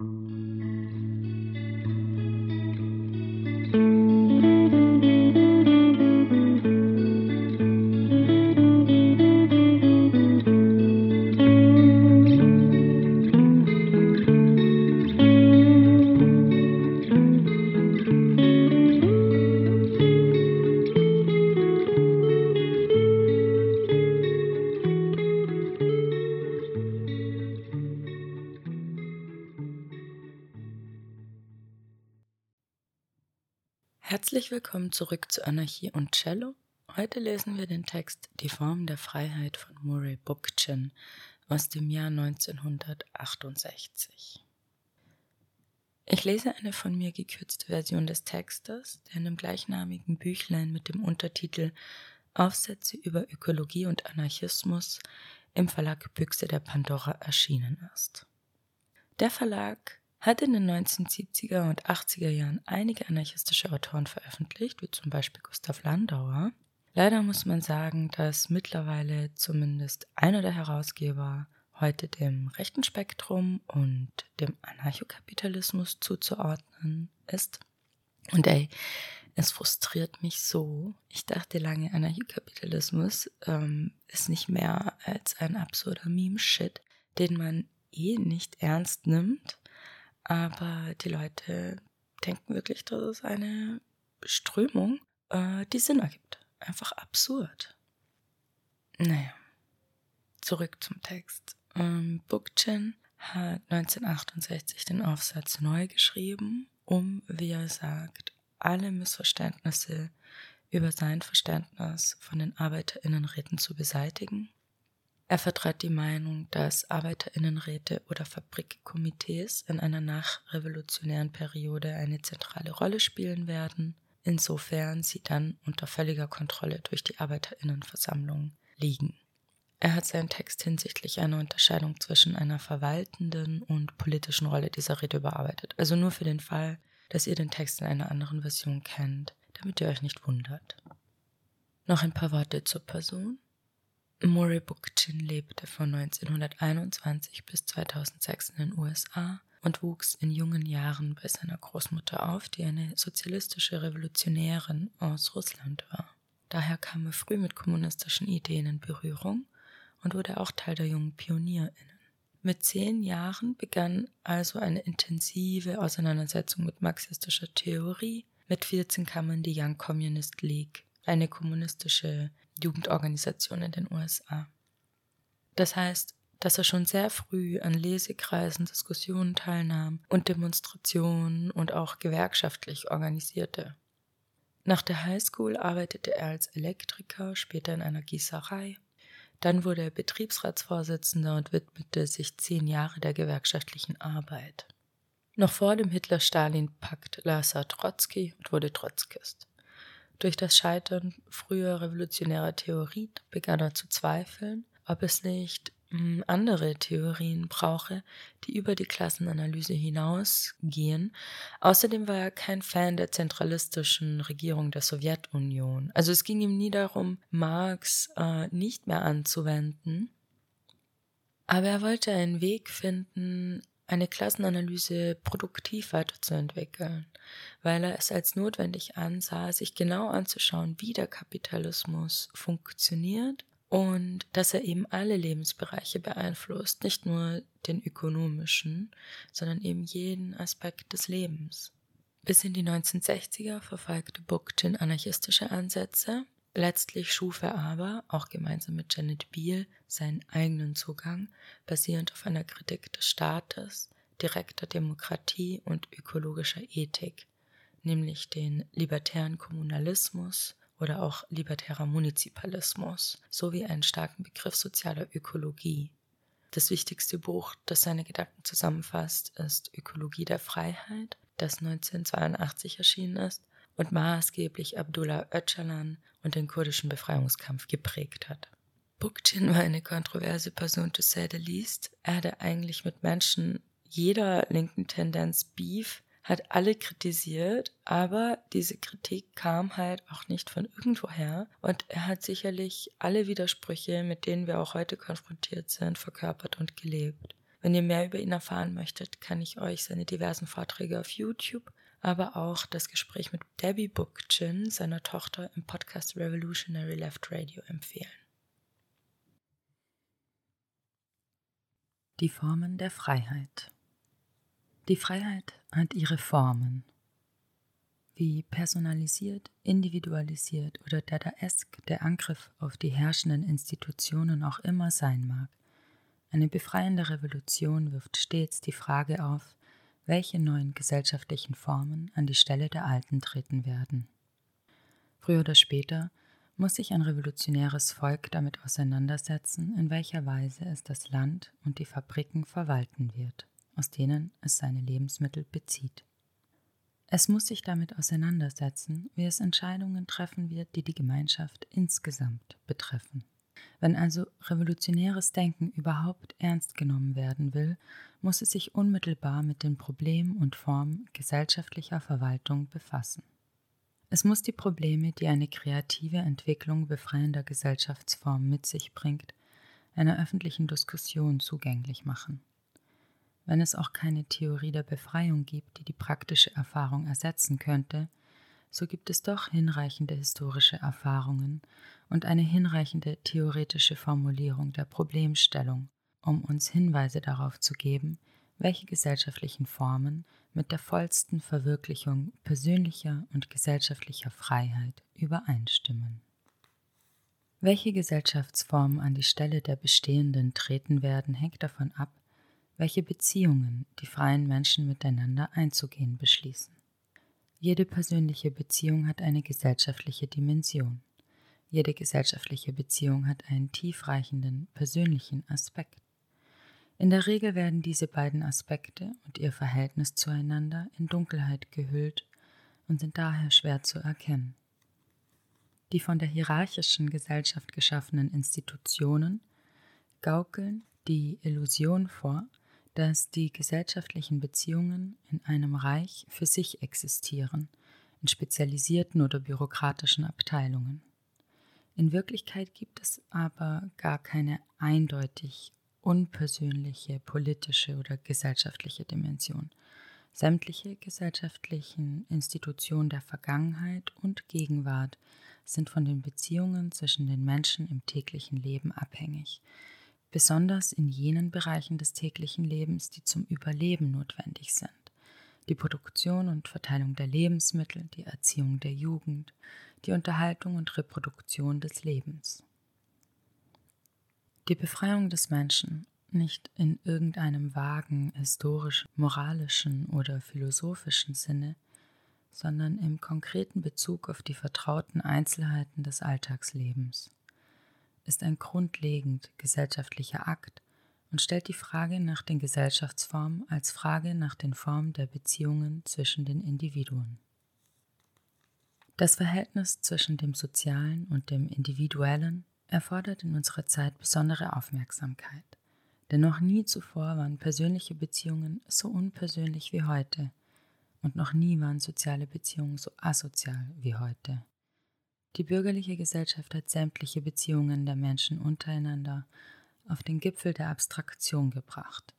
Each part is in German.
Mm-hmm. Zurück zu Anarchie und Cello. Heute lesen wir den Text Die Form der Freiheit von Murray Bookchin aus dem Jahr 1968. Ich lese eine von mir gekürzte Version des Textes, der in dem gleichnamigen Büchlein mit dem Untertitel Aufsätze über Ökologie und Anarchismus im Verlag Büchse der Pandora erschienen ist. Der Verlag hat in den 1970er und 80er Jahren einige anarchistische Autoren veröffentlicht, wie zum Beispiel Gustav Landauer. Leider muss man sagen, dass mittlerweile zumindest einer der Herausgeber heute dem rechten Spektrum und dem Anarchokapitalismus zuzuordnen ist. Und ey, es frustriert mich so. Ich dachte lange, Anarchokapitalismus ähm, ist nicht mehr als ein absurder Meme-Shit, den man eh nicht ernst nimmt aber die Leute denken wirklich, das ist eine Strömung, äh, die Sinn ergibt. Einfach absurd. Naja, zurück zum Text. Ähm, Bookchin hat 1968 den Aufsatz neu geschrieben, um, wie er sagt, alle Missverständnisse über sein Verständnis von den Arbeiterinnenräten zu beseitigen er vertrat die Meinung, dass Arbeiterinnenräte oder Fabrikkomitees in einer nachrevolutionären Periode eine zentrale Rolle spielen werden, insofern sie dann unter völliger Kontrolle durch die Arbeiterinnenversammlung liegen. Er hat seinen Text hinsichtlich einer Unterscheidung zwischen einer verwaltenden und politischen Rolle dieser Rede überarbeitet. Also nur für den Fall, dass ihr den Text in einer anderen Version kennt, damit ihr euch nicht wundert. Noch ein paar Worte zur Person. Murray Bookchin lebte von 1921 bis 2006 in den USA und wuchs in jungen Jahren bei seiner Großmutter auf, die eine sozialistische Revolutionärin aus Russland war. Daher kam er früh mit kommunistischen Ideen in Berührung und wurde auch Teil der jungen PionierInnen. Mit zehn Jahren begann also eine intensive Auseinandersetzung mit marxistischer Theorie. Mit 14 kam er in die Young Communist League, eine kommunistische Jugendorganisation in den USA. Das heißt, dass er schon sehr früh an Lesekreisen, Diskussionen teilnahm und Demonstrationen und auch gewerkschaftlich organisierte. Nach der Highschool arbeitete er als Elektriker, später in einer Gießerei. Dann wurde er Betriebsratsvorsitzender und widmete sich zehn Jahre der gewerkschaftlichen Arbeit. Noch vor dem Hitler-Stalin-Pakt las er Trotzki und wurde Trotzkist. Durch das Scheitern früher revolutionärer Theorien begann er zu zweifeln, ob es nicht hm, andere Theorien brauche, die über die Klassenanalyse hinausgehen. Außerdem war er kein Fan der zentralistischen Regierung der Sowjetunion. Also es ging ihm nie darum, Marx äh, nicht mehr anzuwenden, aber er wollte einen Weg finden, eine Klassenanalyse produktiv weiterzuentwickeln, weil er es als notwendig ansah, sich genau anzuschauen, wie der Kapitalismus funktioniert und dass er eben alle Lebensbereiche beeinflusst, nicht nur den ökonomischen, sondern eben jeden Aspekt des Lebens. Bis in die 1960er verfolgte Bookchin anarchistische Ansätze, Letztlich schuf er aber, auch gemeinsam mit Janet Beale, seinen eigenen Zugang, basierend auf einer Kritik des Staates, direkter Demokratie und ökologischer Ethik, nämlich den libertären Kommunalismus oder auch libertärer Munizipalismus, sowie einen starken Begriff sozialer Ökologie. Das wichtigste Buch, das seine Gedanken zusammenfasst, ist Ökologie der Freiheit, das 1982 erschienen ist und maßgeblich Abdullah Öcalan und den kurdischen Befreiungskampf geprägt hat. Bookchin war eine kontroverse Person, to say the least. Er hatte eigentlich mit Menschen jeder linken Tendenz Beef, hat alle kritisiert, aber diese Kritik kam halt auch nicht von irgendwoher und er hat sicherlich alle Widersprüche, mit denen wir auch heute konfrontiert sind, verkörpert und gelebt. Wenn ihr mehr über ihn erfahren möchtet, kann ich euch seine diversen Vorträge auf YouTube, aber auch das Gespräch mit Debbie Bookchin, seiner Tochter, im Podcast Revolutionary Left Radio empfehlen. Die Formen der Freiheit. Die Freiheit hat ihre Formen. Wie personalisiert, individualisiert oder dadaesk der Angriff auf die herrschenden Institutionen auch immer sein mag, eine befreiende Revolution wirft stets die Frage auf, welche neuen gesellschaftlichen Formen an die Stelle der alten treten werden. Früher oder später muss sich ein revolutionäres Volk damit auseinandersetzen, in welcher Weise es das Land und die Fabriken verwalten wird, aus denen es seine Lebensmittel bezieht. Es muss sich damit auseinandersetzen, wie es Entscheidungen treffen wird, die die Gemeinschaft insgesamt betreffen. Wenn also revolutionäres Denken überhaupt ernst genommen werden will, muss es sich unmittelbar mit den Problemen und Formen gesellschaftlicher Verwaltung befassen. Es muss die Probleme, die eine kreative Entwicklung befreiender Gesellschaftsformen mit sich bringt, einer öffentlichen Diskussion zugänglich machen. Wenn es auch keine Theorie der Befreiung gibt, die die praktische Erfahrung ersetzen könnte, so gibt es doch hinreichende historische Erfahrungen und eine hinreichende theoretische Formulierung der Problemstellung, um uns Hinweise darauf zu geben, welche gesellschaftlichen Formen mit der vollsten Verwirklichung persönlicher und gesellschaftlicher Freiheit übereinstimmen. Welche Gesellschaftsformen an die Stelle der bestehenden treten werden, hängt davon ab, welche Beziehungen die freien Menschen miteinander einzugehen beschließen. Jede persönliche Beziehung hat eine gesellschaftliche Dimension. Jede gesellschaftliche Beziehung hat einen tiefreichenden persönlichen Aspekt. In der Regel werden diese beiden Aspekte und ihr Verhältnis zueinander in Dunkelheit gehüllt und sind daher schwer zu erkennen. Die von der hierarchischen Gesellschaft geschaffenen Institutionen gaukeln die Illusion vor, dass die gesellschaftlichen Beziehungen in einem Reich für sich existieren, in spezialisierten oder bürokratischen Abteilungen. In Wirklichkeit gibt es aber gar keine eindeutig unpersönliche politische oder gesellschaftliche Dimension. Sämtliche gesellschaftlichen Institutionen der Vergangenheit und Gegenwart sind von den Beziehungen zwischen den Menschen im täglichen Leben abhängig, besonders in jenen Bereichen des täglichen Lebens, die zum Überleben notwendig sind. Die Produktion und Verteilung der Lebensmittel, die Erziehung der Jugend, die Unterhaltung und Reproduktion des Lebens. Die Befreiung des Menschen nicht in irgendeinem vagen historischen, moralischen oder philosophischen Sinne, sondern im konkreten Bezug auf die vertrauten Einzelheiten des Alltagslebens, ist ein grundlegend gesellschaftlicher Akt und stellt die Frage nach den Gesellschaftsformen als Frage nach den Formen der Beziehungen zwischen den Individuen. Das Verhältnis zwischen dem Sozialen und dem Individuellen erfordert in unserer Zeit besondere Aufmerksamkeit. Denn noch nie zuvor waren persönliche Beziehungen so unpersönlich wie heute und noch nie waren soziale Beziehungen so asozial wie heute. Die bürgerliche Gesellschaft hat sämtliche Beziehungen der Menschen untereinander auf den Gipfel der Abstraktion gebracht,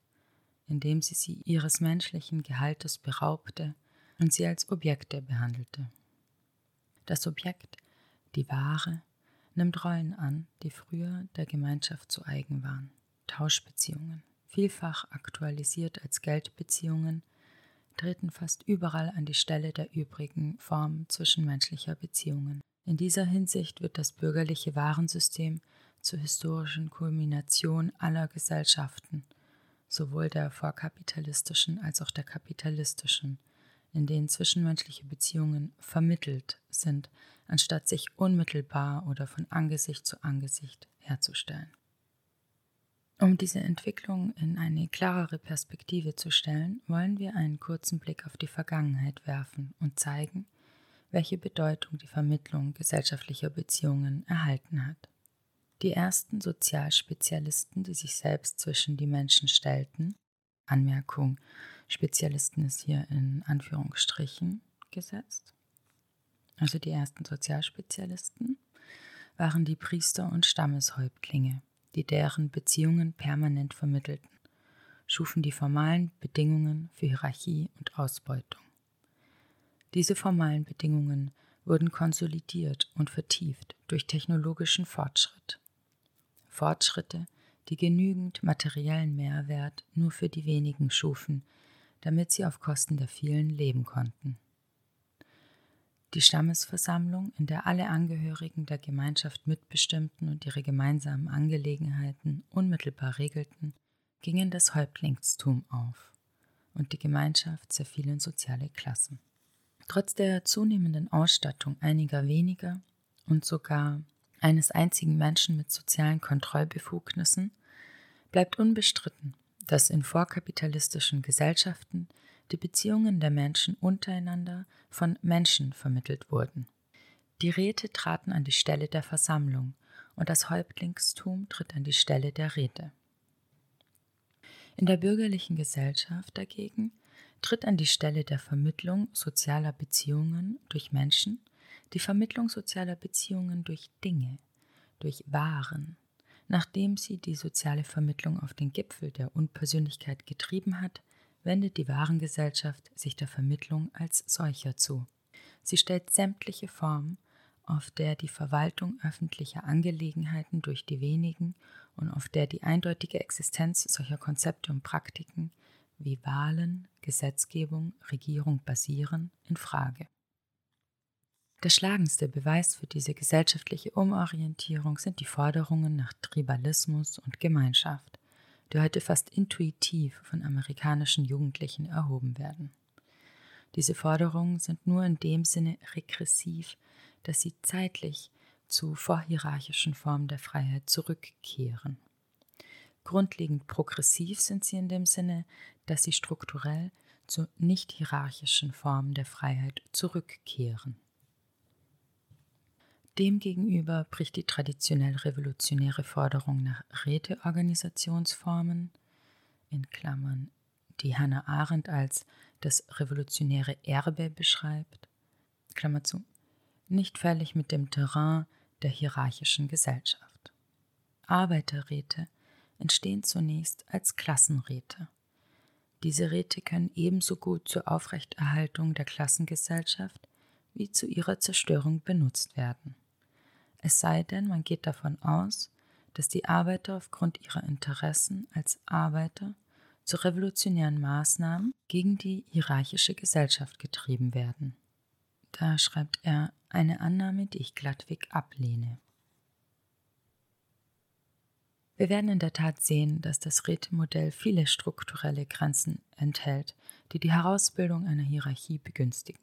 indem sie sie ihres menschlichen Gehaltes beraubte und sie als Objekte behandelte. Das Objekt, die Ware, nimmt Rollen an, die früher der Gemeinschaft zu eigen waren. Tauschbeziehungen, vielfach aktualisiert als Geldbeziehungen, treten fast überall an die Stelle der übrigen Formen zwischenmenschlicher Beziehungen. In dieser Hinsicht wird das bürgerliche Warensystem zur historischen Kulmination aller Gesellschaften, sowohl der vorkapitalistischen als auch der kapitalistischen, in denen zwischenmenschliche Beziehungen vermittelt sind, anstatt sich unmittelbar oder von Angesicht zu Angesicht herzustellen. Um diese Entwicklung in eine klarere Perspektive zu stellen, wollen wir einen kurzen Blick auf die Vergangenheit werfen und zeigen, welche Bedeutung die Vermittlung gesellschaftlicher Beziehungen erhalten hat. Die ersten Sozialspezialisten, die sich selbst zwischen die Menschen stellten, Anmerkung, Spezialisten ist hier in Anführungsstrichen gesetzt, also die ersten Sozialspezialisten, waren die Priester und Stammeshäuptlinge, die deren Beziehungen permanent vermittelten. schufen die formalen Bedingungen für Hierarchie und Ausbeutung. Diese formalen Bedingungen wurden konsolidiert und vertieft durch technologischen Fortschritt. Fortschritte, die genügend materiellen Mehrwert nur für die wenigen schufen, damit sie auf Kosten der vielen leben konnten. Die Stammesversammlung, in der alle Angehörigen der Gemeinschaft mitbestimmten und ihre gemeinsamen Angelegenheiten unmittelbar regelten, ging in das Häuptlingstum auf, und die Gemeinschaft zerfiel in soziale Klassen. Trotz der zunehmenden Ausstattung einiger weniger und sogar eines einzigen Menschen mit sozialen Kontrollbefugnissen bleibt unbestritten, dass in vorkapitalistischen Gesellschaften die Beziehungen der Menschen untereinander von Menschen vermittelt wurden. Die Räte traten an die Stelle der Versammlung und das Häuptlingstum tritt an die Stelle der Räte. In der bürgerlichen Gesellschaft dagegen tritt an die Stelle der Vermittlung sozialer Beziehungen durch Menschen die Vermittlung sozialer Beziehungen durch Dinge, durch Waren, nachdem sie die soziale Vermittlung auf den Gipfel der Unpersönlichkeit getrieben hat, wendet die Warengesellschaft sich der Vermittlung als solcher zu. Sie stellt sämtliche Formen, auf der die Verwaltung öffentlicher Angelegenheiten durch die wenigen und auf der die eindeutige Existenz solcher Konzepte und Praktiken wie Wahlen, Gesetzgebung, Regierung basieren, in Frage. Der schlagendste Beweis für diese gesellschaftliche Umorientierung sind die Forderungen nach Tribalismus und Gemeinschaft, die heute fast intuitiv von amerikanischen Jugendlichen erhoben werden. Diese Forderungen sind nur in dem Sinne regressiv, dass sie zeitlich zu vorhierarchischen Formen der Freiheit zurückkehren. Grundlegend progressiv sind sie in dem Sinne, dass sie strukturell zu nicht hierarchischen Formen der Freiheit zurückkehren. Demgegenüber bricht die traditionell revolutionäre Forderung nach Räteorganisationsformen, in Klammern, die Hannah Arendt als das revolutionäre Erbe beschreibt, Klammer zu, nicht völlig mit dem Terrain der hierarchischen Gesellschaft. Arbeiterräte entstehen zunächst als Klassenräte. Diese Räte können ebenso gut zur Aufrechterhaltung der Klassengesellschaft wie zu ihrer Zerstörung benutzt werden. Es sei denn, man geht davon aus, dass die Arbeiter aufgrund ihrer Interessen als Arbeiter zu revolutionären Maßnahmen gegen die hierarchische Gesellschaft getrieben werden. Da schreibt er eine Annahme, die ich glattweg ablehne. Wir werden in der Tat sehen, dass das Rätemodell viele strukturelle Grenzen enthält, die die Herausbildung einer Hierarchie begünstigen.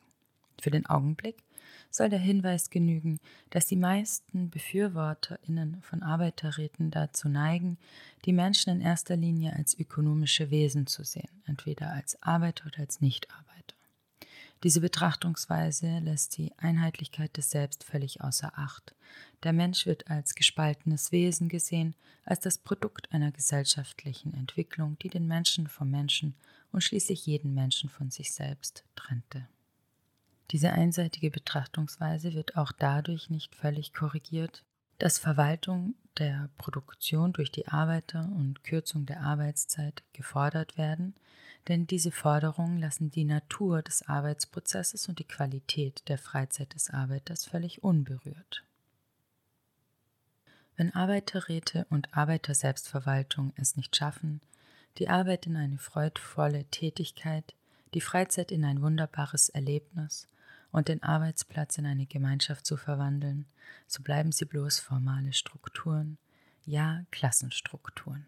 Für den Augenblick soll der Hinweis genügen, dass die meisten BefürworterInnen von Arbeiterräten dazu neigen, die Menschen in erster Linie als ökonomische Wesen zu sehen, entweder als Arbeiter oder als Nichtarbeiter. Diese Betrachtungsweise lässt die Einheitlichkeit des Selbst völlig außer Acht. Der Mensch wird als gespaltenes Wesen gesehen, als das Produkt einer gesellschaftlichen Entwicklung, die den Menschen vom Menschen und schließlich jeden Menschen von sich selbst trennte. Diese einseitige Betrachtungsweise wird auch dadurch nicht völlig korrigiert, dass Verwaltung der Produktion durch die Arbeiter und Kürzung der Arbeitszeit gefordert werden, denn diese Forderungen lassen die Natur des Arbeitsprozesses und die Qualität der Freizeit des Arbeiters völlig unberührt. Wenn Arbeiterräte und Arbeiterselbstverwaltung es nicht schaffen, die Arbeit in eine freudvolle Tätigkeit, die Freizeit in ein wunderbares Erlebnis und den Arbeitsplatz in eine Gemeinschaft zu verwandeln, so bleiben sie bloß formale Strukturen, ja Klassenstrukturen.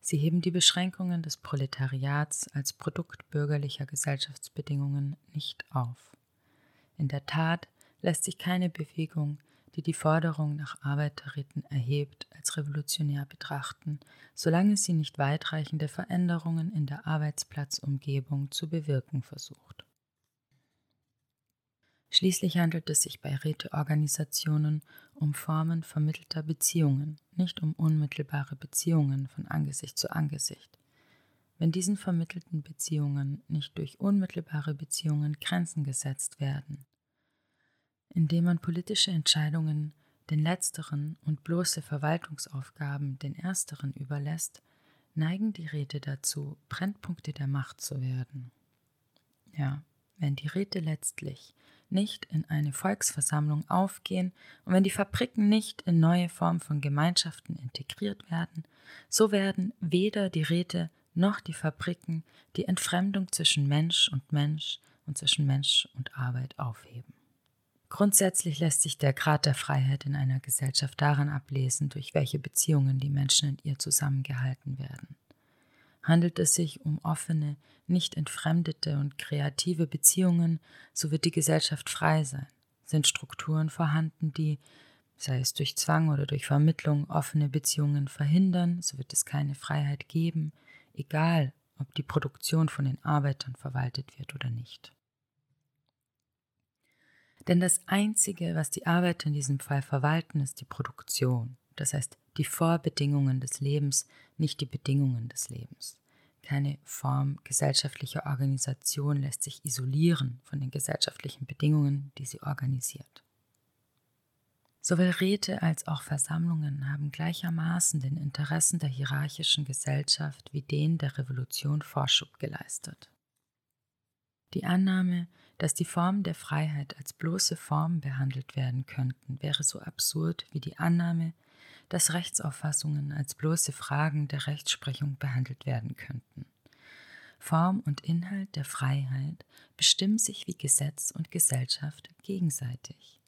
Sie heben die Beschränkungen des Proletariats als Produkt bürgerlicher Gesellschaftsbedingungen nicht auf. In der Tat lässt sich keine Bewegung, die die Forderung nach Arbeiterräten erhebt, als revolutionär betrachten, solange sie nicht weitreichende Veränderungen in der Arbeitsplatzumgebung zu bewirken versucht. Schließlich handelt es sich bei Räteorganisationen um Formen vermittelter Beziehungen, nicht um unmittelbare Beziehungen von Angesicht zu Angesicht. Wenn diesen vermittelten Beziehungen nicht durch unmittelbare Beziehungen Grenzen gesetzt werden, indem man politische Entscheidungen den letzteren und bloße Verwaltungsaufgaben den ersteren überlässt, neigen die Räte dazu, Brennpunkte der Macht zu werden. Ja, wenn die Räte letztlich nicht in eine Volksversammlung aufgehen und wenn die Fabriken nicht in neue Formen von Gemeinschaften integriert werden, so werden weder die Räte noch die Fabriken die Entfremdung zwischen Mensch und Mensch und zwischen Mensch und Arbeit aufheben. Grundsätzlich lässt sich der Grad der Freiheit in einer Gesellschaft daran ablesen, durch welche Beziehungen die Menschen in ihr zusammengehalten werden. Handelt es sich um offene, nicht entfremdete und kreative Beziehungen, so wird die Gesellschaft frei sein. Sind Strukturen vorhanden, die, sei es durch Zwang oder durch Vermittlung, offene Beziehungen verhindern, so wird es keine Freiheit geben, egal ob die Produktion von den Arbeitern verwaltet wird oder nicht. Denn das Einzige, was die Arbeiter in diesem Fall verwalten, ist die Produktion, das heißt die Vorbedingungen des Lebens, nicht die Bedingungen des Lebens. Keine Form gesellschaftlicher Organisation lässt sich isolieren von den gesellschaftlichen Bedingungen, die sie organisiert. Sowohl Räte als auch Versammlungen haben gleichermaßen den Interessen der hierarchischen Gesellschaft wie denen der Revolution Vorschub geleistet. Die Annahme, dass die Formen der Freiheit als bloße Formen behandelt werden könnten, wäre so absurd wie die Annahme, dass Rechtsauffassungen als bloße Fragen der Rechtsprechung behandelt werden könnten. Form und Inhalt der Freiheit bestimmen sich wie Gesetz und Gesellschaft gegenseitig.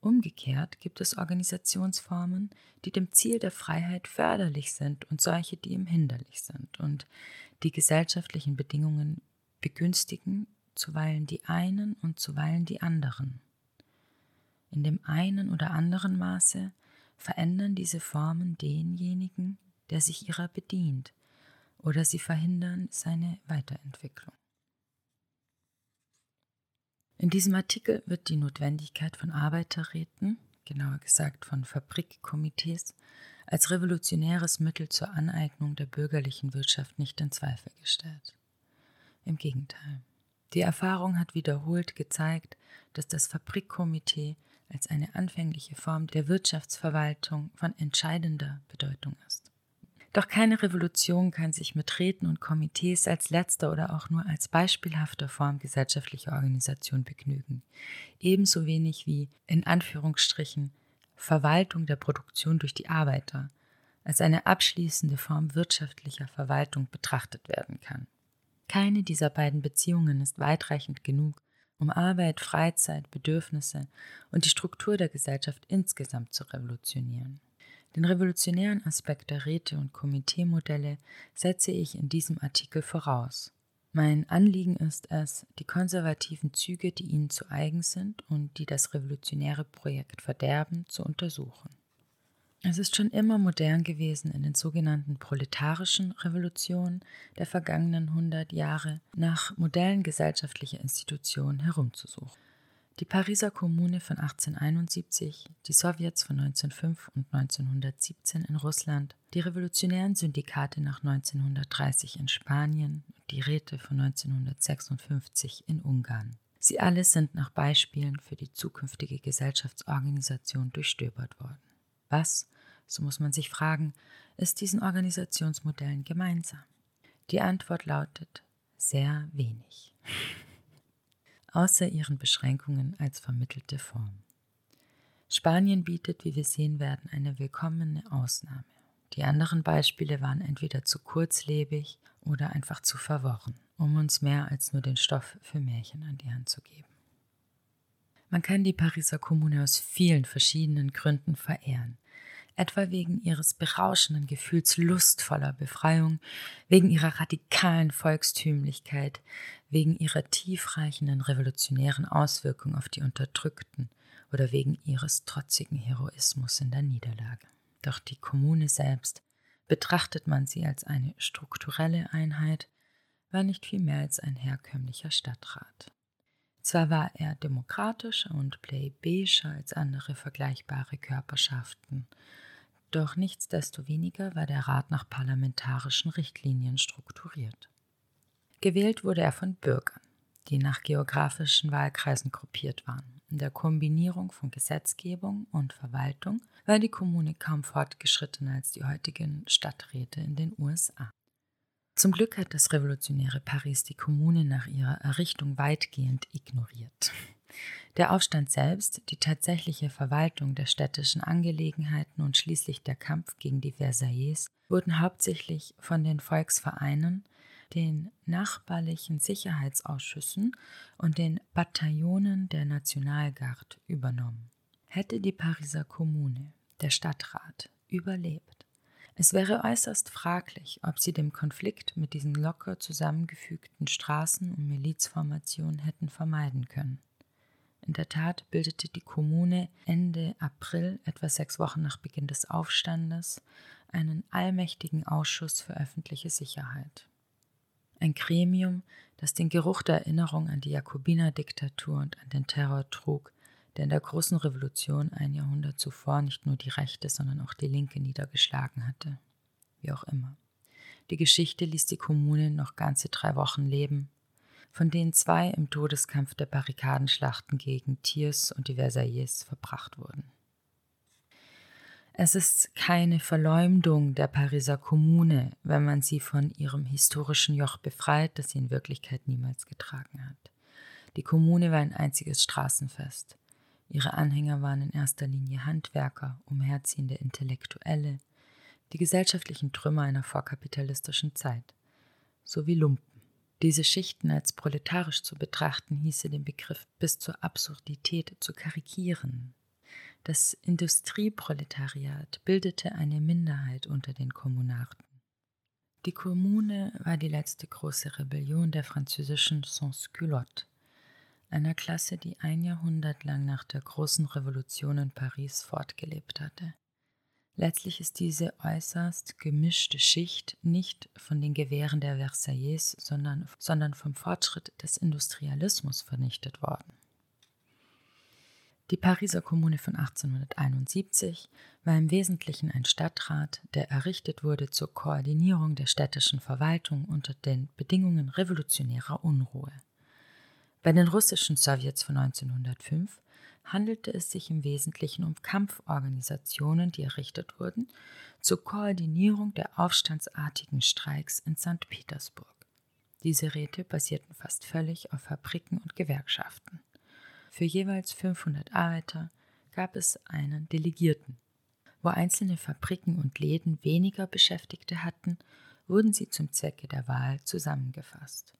Umgekehrt gibt es Organisationsformen, die dem Ziel der Freiheit förderlich sind und solche, die ihm hinderlich sind und die gesellschaftlichen Bedingungen begünstigen zuweilen die einen und zuweilen die anderen. In dem einen oder anderen Maße verändern diese Formen denjenigen, der sich ihrer bedient, oder sie verhindern seine Weiterentwicklung. In diesem Artikel wird die Notwendigkeit von Arbeiterräten, genauer gesagt von Fabrikkomitees, als revolutionäres Mittel zur Aneignung der bürgerlichen Wirtschaft nicht in Zweifel gestellt. Im Gegenteil. Die Erfahrung hat wiederholt gezeigt, dass das Fabrikkomitee als eine anfängliche Form der Wirtschaftsverwaltung von entscheidender Bedeutung ist. Doch keine Revolution kann sich mit Räten und Komitees als letzter oder auch nur als beispielhafter Form gesellschaftlicher Organisation begnügen. Ebenso wenig wie, in Anführungsstrichen, Verwaltung der Produktion durch die Arbeiter als eine abschließende Form wirtschaftlicher Verwaltung betrachtet werden kann. Keine dieser beiden Beziehungen ist weitreichend genug, um Arbeit, Freizeit, Bedürfnisse und die Struktur der Gesellschaft insgesamt zu revolutionieren. Den revolutionären Aspekt der Räte- und Komiteemodelle setze ich in diesem Artikel voraus. Mein Anliegen ist es, die konservativen Züge, die ihnen zu eigen sind und die das revolutionäre Projekt verderben, zu untersuchen. Es ist schon immer modern gewesen, in den sogenannten proletarischen Revolutionen der vergangenen 100 Jahre nach Modellen gesellschaftlicher Institutionen herumzusuchen. Die Pariser Kommune von 1871, die Sowjets von 1905 und 1917 in Russland, die revolutionären Syndikate nach 1930 in Spanien und die Räte von 1956 in Ungarn. Sie alle sind nach Beispielen für die zukünftige Gesellschaftsorganisation durchstöbert worden. Was so muss man sich fragen, ist diesen Organisationsmodellen gemeinsam? Die Antwort lautet sehr wenig, außer ihren Beschränkungen als vermittelte Form. Spanien bietet, wie wir sehen werden, eine willkommene Ausnahme. Die anderen Beispiele waren entweder zu kurzlebig oder einfach zu verworren, um uns mehr als nur den Stoff für Märchen an die Hand zu geben. Man kann die Pariser Kommune aus vielen verschiedenen Gründen verehren etwa wegen ihres berauschenden Gefühls lustvoller Befreiung, wegen ihrer radikalen Volkstümlichkeit, wegen ihrer tiefreichenden revolutionären Auswirkung auf die Unterdrückten oder wegen ihres trotzigen Heroismus in der Niederlage. Doch die Kommune selbst, betrachtet man sie als eine strukturelle Einheit, war nicht viel mehr als ein herkömmlicher Stadtrat. Zwar war er demokratischer und plebejischer als andere vergleichbare Körperschaften, doch nichtsdestoweniger war der Rat nach parlamentarischen Richtlinien strukturiert. Gewählt wurde er von Bürgern, die nach geografischen Wahlkreisen gruppiert waren. In der Kombinierung von Gesetzgebung und Verwaltung war die Kommune kaum fortgeschrittener als die heutigen Stadträte in den USA. Zum Glück hat das revolutionäre Paris die Kommune nach ihrer Errichtung weitgehend ignoriert. Der Aufstand selbst, die tatsächliche Verwaltung der städtischen Angelegenheiten und schließlich der Kampf gegen die Versailles wurden hauptsächlich von den Volksvereinen, den nachbarlichen Sicherheitsausschüssen und den Bataillonen der Nationalgarde übernommen. Hätte die Pariser Kommune, der Stadtrat, überlebt, es wäre äußerst fraglich, ob sie den Konflikt mit diesen locker zusammengefügten Straßen- und Milizformationen hätten vermeiden können. In der Tat bildete die Kommune Ende April, etwa sechs Wochen nach Beginn des Aufstandes, einen allmächtigen Ausschuss für öffentliche Sicherheit ein Gremium, das den Geruch der Erinnerung an die Jakobinerdiktatur und an den Terror trug, der in der großen Revolution ein Jahrhundert zuvor nicht nur die rechte, sondern auch die linke niedergeschlagen hatte. Wie auch immer. Die Geschichte ließ die Kommune noch ganze drei Wochen leben, von denen zwei im Todeskampf der Barrikadenschlachten gegen Thiers und die Versailles verbracht wurden. Es ist keine Verleumdung der Pariser Kommune, wenn man sie von ihrem historischen Joch befreit, das sie in Wirklichkeit niemals getragen hat. Die Kommune war ein einziges Straßenfest. Ihre Anhänger waren in erster Linie Handwerker, umherziehende Intellektuelle, die gesellschaftlichen Trümmer einer vorkapitalistischen Zeit, sowie Lumpen. Diese Schichten als proletarisch zu betrachten, hieße den Begriff bis zur Absurdität zu karikieren. Das Industrieproletariat bildete eine Minderheit unter den Kommunarden. Die Kommune war die letzte große Rebellion der französischen Sans-Culottes, einer Klasse, die ein Jahrhundert lang nach der großen Revolution in Paris fortgelebt hatte. Letztlich ist diese äußerst gemischte Schicht nicht von den Gewehren der Versailles, sondern, sondern vom Fortschritt des Industrialismus vernichtet worden. Die Pariser Kommune von 1871 war im Wesentlichen ein Stadtrat, der errichtet wurde zur Koordinierung der städtischen Verwaltung unter den Bedingungen revolutionärer Unruhe. Bei den russischen Sowjets von 1905 handelte es sich im Wesentlichen um Kampforganisationen, die errichtet wurden, zur Koordinierung der aufstandsartigen Streiks in St. Petersburg. Diese Räte basierten fast völlig auf Fabriken und Gewerkschaften. Für jeweils 500 Arbeiter gab es einen Delegierten. Wo einzelne Fabriken und Läden weniger Beschäftigte hatten, wurden sie zum Zwecke der Wahl zusammengefasst.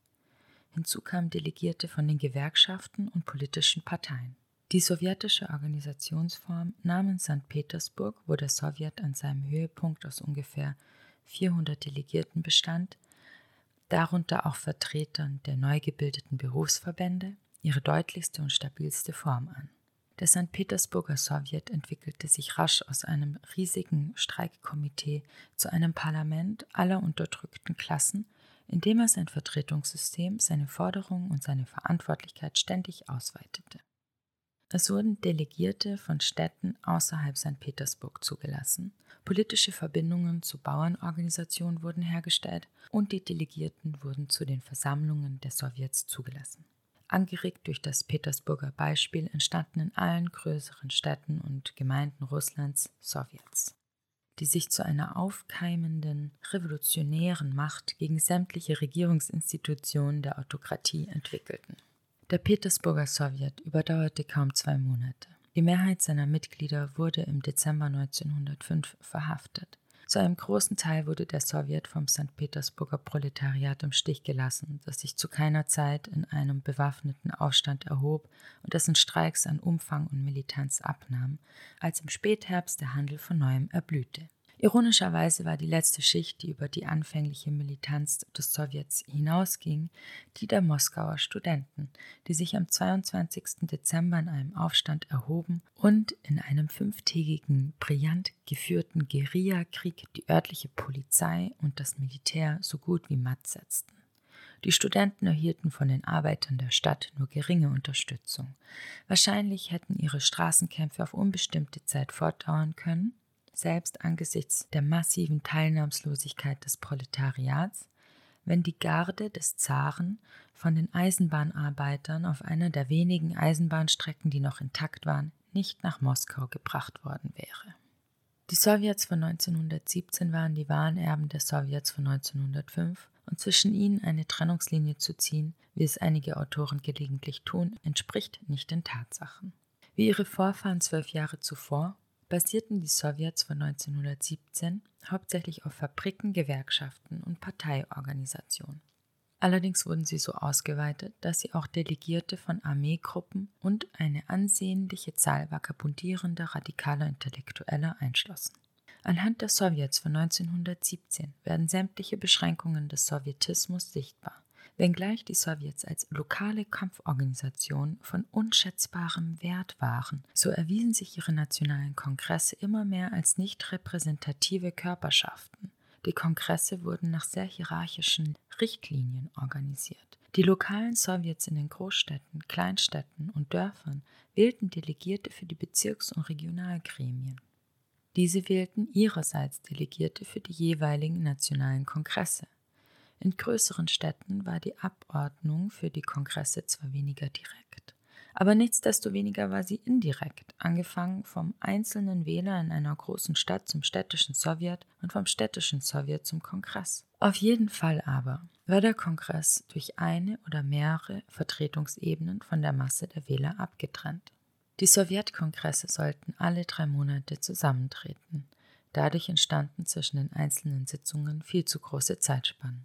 Hinzu kamen Delegierte von den Gewerkschaften und politischen Parteien. Die sowjetische Organisationsform nahm in St. Petersburg, wo der Sowjet an seinem Höhepunkt aus ungefähr 400 Delegierten bestand, darunter auch Vertretern der neu gebildeten Berufsverbände, ihre deutlichste und stabilste Form an. Der St. Petersburger Sowjet entwickelte sich rasch aus einem riesigen Streikkomitee zu einem Parlament aller unterdrückten Klassen, in dem er sein Vertretungssystem, seine Forderungen und seine Verantwortlichkeit ständig ausweitete. Es wurden Delegierte von Städten außerhalb St. Petersburg zugelassen, politische Verbindungen zu Bauernorganisationen wurden hergestellt und die Delegierten wurden zu den Versammlungen der Sowjets zugelassen. Angeregt durch das Petersburger Beispiel entstanden in allen größeren Städten und Gemeinden Russlands Sowjets, die sich zu einer aufkeimenden revolutionären Macht gegen sämtliche Regierungsinstitutionen der Autokratie entwickelten. Der Petersburger Sowjet überdauerte kaum zwei Monate. Die Mehrheit seiner Mitglieder wurde im Dezember 1905 verhaftet. Zu einem großen Teil wurde der Sowjet vom St. Petersburger Proletariat im Stich gelassen, das sich zu keiner Zeit in einem bewaffneten Aufstand erhob und dessen Streiks an Umfang und Militanz abnahm, als im Spätherbst der Handel von neuem erblühte. Ironischerweise war die letzte Schicht, die über die anfängliche Militanz des Sowjets hinausging, die der Moskauer Studenten, die sich am 22. Dezember in einem Aufstand erhoben und in einem fünftägigen, brillant geführten Guerillakrieg die örtliche Polizei und das Militär so gut wie matt setzten. Die Studenten erhielten von den Arbeitern der Stadt nur geringe Unterstützung. Wahrscheinlich hätten ihre Straßenkämpfe auf unbestimmte Zeit fortdauern können, selbst angesichts der massiven Teilnahmslosigkeit des Proletariats wenn die Garde des Zaren von den Eisenbahnarbeitern auf einer der wenigen Eisenbahnstrecken, die noch intakt waren, nicht nach Moskau gebracht worden wäre. Die Sowjets von 1917 waren die wahren Erben der Sowjets von 1905 und zwischen ihnen eine Trennungslinie zu ziehen, wie es einige Autoren gelegentlich tun, entspricht nicht den Tatsachen. Wie ihre Vorfahren zwölf Jahre zuvor basierten die Sowjets von 1917 hauptsächlich auf Fabriken, Gewerkschaften und Parteiorganisationen. Allerdings wurden sie so ausgeweitet, dass sie auch Delegierte von Armeegruppen und eine ansehnliche Zahl vagabundierender radikaler Intellektueller einschlossen. Anhand der Sowjets von 1917 werden sämtliche Beschränkungen des Sowjetismus sichtbar. Wenngleich die Sowjets als lokale Kampforganisation von unschätzbarem Wert waren, so erwiesen sich ihre nationalen Kongresse immer mehr als nicht repräsentative Körperschaften. Die Kongresse wurden nach sehr hierarchischen Richtlinien organisiert. Die lokalen Sowjets in den Großstädten, Kleinstädten und Dörfern wählten Delegierte für die Bezirks- und Regionalgremien. Diese wählten ihrerseits Delegierte für die jeweiligen nationalen Kongresse. In größeren Städten war die Abordnung für die Kongresse zwar weniger direkt, aber nichtsdestoweniger war sie indirekt, angefangen vom einzelnen Wähler in einer großen Stadt zum städtischen Sowjet und vom städtischen Sowjet zum Kongress. Auf jeden Fall aber war der Kongress durch eine oder mehrere Vertretungsebenen von der Masse der Wähler abgetrennt. Die Sowjetkongresse sollten alle drei Monate zusammentreten. Dadurch entstanden zwischen den einzelnen Sitzungen viel zu große Zeitspannen.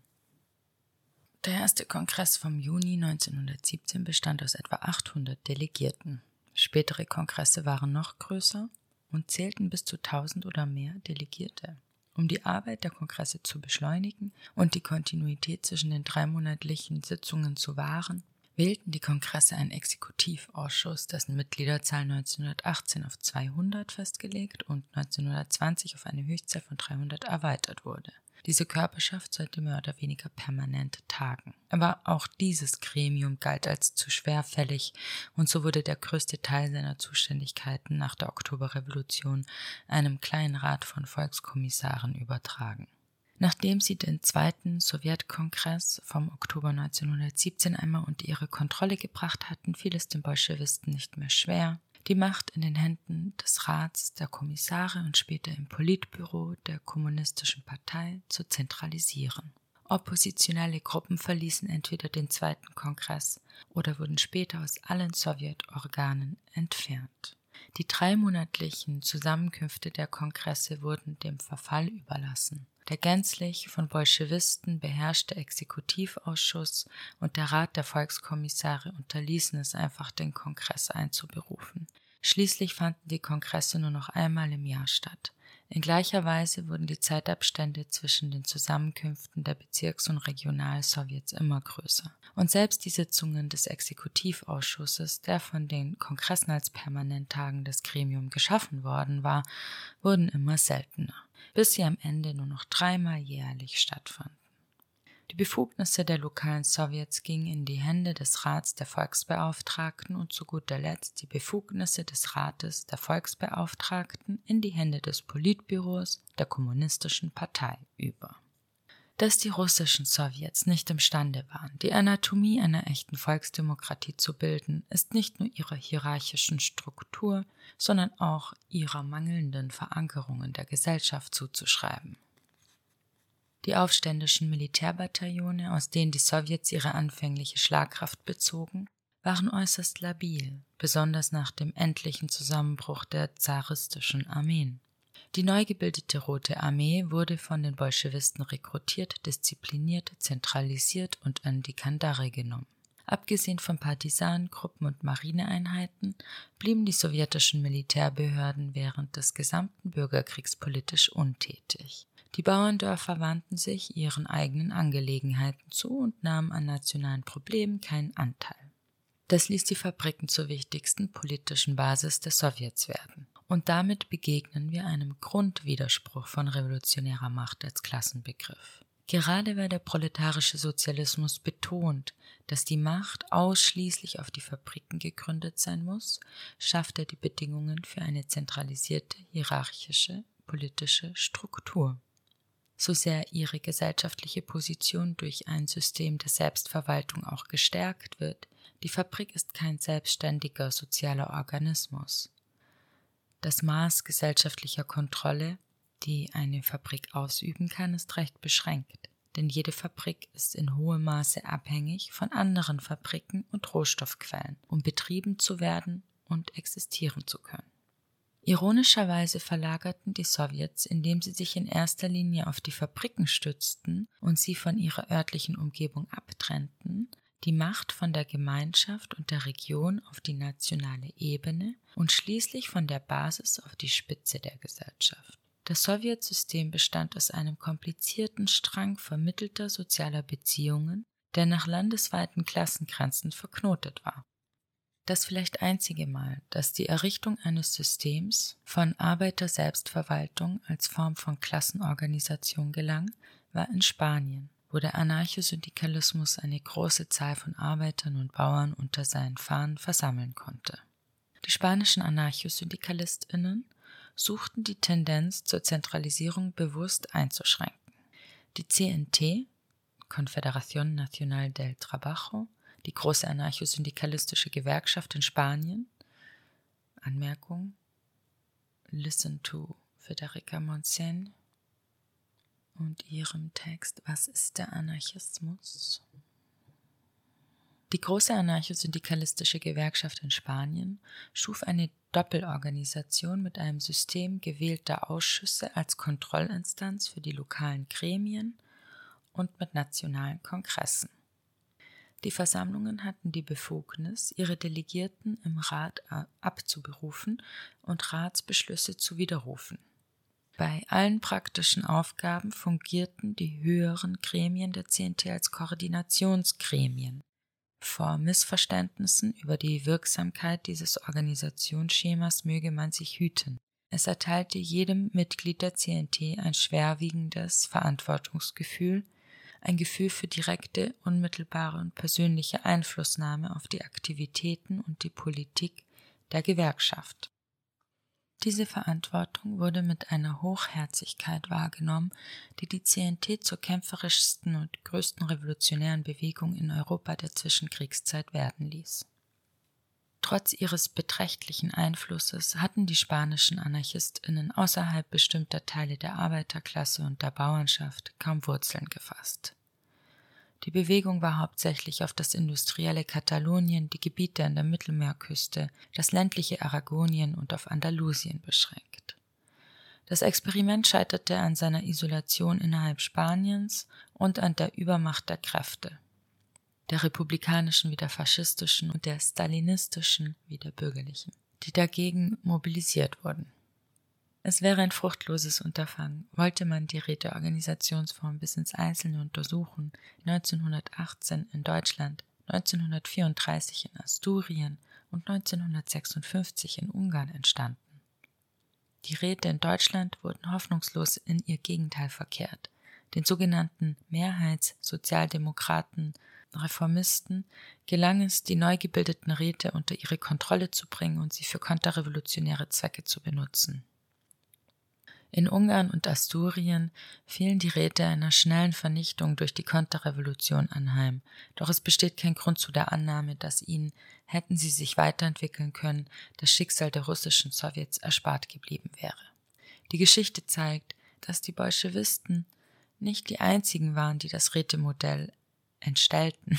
Der erste Kongress vom Juni 1917 bestand aus etwa 800 Delegierten. Spätere Kongresse waren noch größer und zählten bis zu 1000 oder mehr Delegierte. Um die Arbeit der Kongresse zu beschleunigen und die Kontinuität zwischen den dreimonatlichen Sitzungen zu wahren, wählten die Kongresse einen Exekutivausschuss, dessen Mitgliederzahl 1918 auf 200 festgelegt und 1920 auf eine Höchstzahl von 300 erweitert wurde. Diese Körperschaft sollte mehr oder weniger permanent tagen. Aber auch dieses Gremium galt als zu schwerfällig und so wurde der größte Teil seiner Zuständigkeiten nach der Oktoberrevolution einem kleinen Rat von Volkskommissaren übertragen. Nachdem sie den zweiten Sowjetkongress vom Oktober 1917 einmal unter ihre Kontrolle gebracht hatten, fiel es den Bolschewisten nicht mehr schwer, die Macht in den Händen des Rats der Kommissare und später im Politbüro der Kommunistischen Partei zu zentralisieren. Oppositionelle Gruppen verließen entweder den zweiten Kongress oder wurden später aus allen Sowjetorganen entfernt. Die dreimonatlichen Zusammenkünfte der Kongresse wurden dem Verfall überlassen. Der gänzlich von Bolschewisten beherrschte Exekutivausschuss und der Rat der Volkskommissare unterließen es einfach, den Kongress einzuberufen. Schließlich fanden die Kongresse nur noch einmal im Jahr statt. In gleicher Weise wurden die Zeitabstände zwischen den Zusammenkünften der Bezirks- und Regionalsowjets immer größer. Und selbst die Sitzungen des Exekutivausschusses, der von den Kongressen als permanent tagendes Gremium geschaffen worden war, wurden immer seltener, bis sie am Ende nur noch dreimal jährlich stattfanden. Die Befugnisse der lokalen Sowjets gingen in die Hände des Rats der Volksbeauftragten und zu guter Letzt die Befugnisse des Rates der Volksbeauftragten in die Hände des Politbüros der Kommunistischen Partei über. Dass die russischen Sowjets nicht imstande waren, die Anatomie einer echten Volksdemokratie zu bilden, ist nicht nur ihrer hierarchischen Struktur, sondern auch ihrer mangelnden Verankerung in der Gesellschaft zuzuschreiben. Die aufständischen Militärbataillone, aus denen die Sowjets ihre anfängliche Schlagkraft bezogen, waren äußerst labil, besonders nach dem endlichen Zusammenbruch der zaristischen Armeen. Die neu gebildete Rote Armee wurde von den Bolschewisten rekrutiert, diszipliniert, zentralisiert und an die Kandare genommen. Abgesehen von Partisanengruppen und Marineeinheiten blieben die sowjetischen Militärbehörden während des gesamten Bürgerkriegs politisch untätig. Die Bauerndörfer wandten sich ihren eigenen Angelegenheiten zu und nahmen an nationalen Problemen keinen Anteil. Das ließ die Fabriken zur wichtigsten politischen Basis der Sowjets werden. Und damit begegnen wir einem Grundwiderspruch von revolutionärer Macht als Klassenbegriff. Gerade weil der proletarische Sozialismus betont, dass die Macht ausschließlich auf die Fabriken gegründet sein muss, schafft er die Bedingungen für eine zentralisierte, hierarchische politische Struktur. So sehr ihre gesellschaftliche Position durch ein System der Selbstverwaltung auch gestärkt wird, die Fabrik ist kein selbstständiger sozialer Organismus. Das Maß gesellschaftlicher Kontrolle, die eine Fabrik ausüben kann, ist recht beschränkt, denn jede Fabrik ist in hohem Maße abhängig von anderen Fabriken und Rohstoffquellen, um betrieben zu werden und existieren zu können. Ironischerweise verlagerten die Sowjets, indem sie sich in erster Linie auf die Fabriken stützten und sie von ihrer örtlichen Umgebung abtrennten, die Macht von der Gemeinschaft und der Region auf die nationale Ebene und schließlich von der Basis auf die Spitze der Gesellschaft. Das Sowjetsystem bestand aus einem komplizierten Strang vermittelter sozialer Beziehungen, der nach landesweiten Klassengrenzen verknotet war das vielleicht einzige Mal, dass die Errichtung eines Systems von Arbeiter-Selbstverwaltung als Form von Klassenorganisation gelang, war in Spanien, wo der Anarchosyndikalismus eine große Zahl von Arbeitern und Bauern unter seinen Fahnen versammeln konnte. Die spanischen AnarchosyndikalistInnen suchten die Tendenz zur Zentralisierung bewusst einzuschränken. Die CNT, Confederación Nacional del Trabajo, die große anarchosyndikalistische Gewerkschaft in Spanien. Anmerkung: Listen to Federica Monsen und ihrem Text Was ist der Anarchismus? Die große anarchosyndikalistische Gewerkschaft in Spanien schuf eine Doppelorganisation mit einem System gewählter Ausschüsse als Kontrollinstanz für die lokalen Gremien und mit nationalen Kongressen. Die Versammlungen hatten die Befugnis, ihre Delegierten im Rat abzuberufen und Ratsbeschlüsse zu widerrufen. Bei allen praktischen Aufgaben fungierten die höheren Gremien der CNT als Koordinationsgremien. Vor Missverständnissen über die Wirksamkeit dieses Organisationsschemas möge man sich hüten. Es erteilte jedem Mitglied der CNT ein schwerwiegendes Verantwortungsgefühl, ein Gefühl für direkte, unmittelbare und persönliche Einflussnahme auf die Aktivitäten und die Politik der Gewerkschaft. Diese Verantwortung wurde mit einer Hochherzigkeit wahrgenommen, die die CNT zur kämpferischsten und größten revolutionären Bewegung in Europa der Zwischenkriegszeit werden ließ. Trotz ihres beträchtlichen Einflusses hatten die spanischen Anarchistinnen außerhalb bestimmter Teile der Arbeiterklasse und der Bauernschaft kaum Wurzeln gefasst. Die Bewegung war hauptsächlich auf das industrielle Katalonien, die Gebiete an der Mittelmeerküste, das ländliche Aragonien und auf Andalusien beschränkt. Das Experiment scheiterte an seiner Isolation innerhalb Spaniens und an der Übermacht der Kräfte der republikanischen wie der faschistischen und der stalinistischen wie der bürgerlichen, die dagegen mobilisiert wurden. Es wäre ein fruchtloses Unterfangen, wollte man die Räteorganisationsform bis ins Einzelne untersuchen, 1918 in Deutschland, 1934 in Asturien und 1956 in Ungarn entstanden. Die Räte in Deutschland wurden hoffnungslos in ihr Gegenteil verkehrt. Den sogenannten Mehrheitssozialdemokraten Reformisten gelang es, die neu gebildeten Räte unter ihre Kontrolle zu bringen und sie für konterrevolutionäre Zwecke zu benutzen. In Ungarn und Asturien fielen die Räte einer schnellen Vernichtung durch die Konterrevolution anheim, doch es besteht kein Grund zu der Annahme, dass ihnen, hätten sie sich weiterentwickeln können, das Schicksal der russischen Sowjets erspart geblieben wäre. Die Geschichte zeigt, dass die Bolschewisten nicht die einzigen waren, die das Rätemodell entstellten.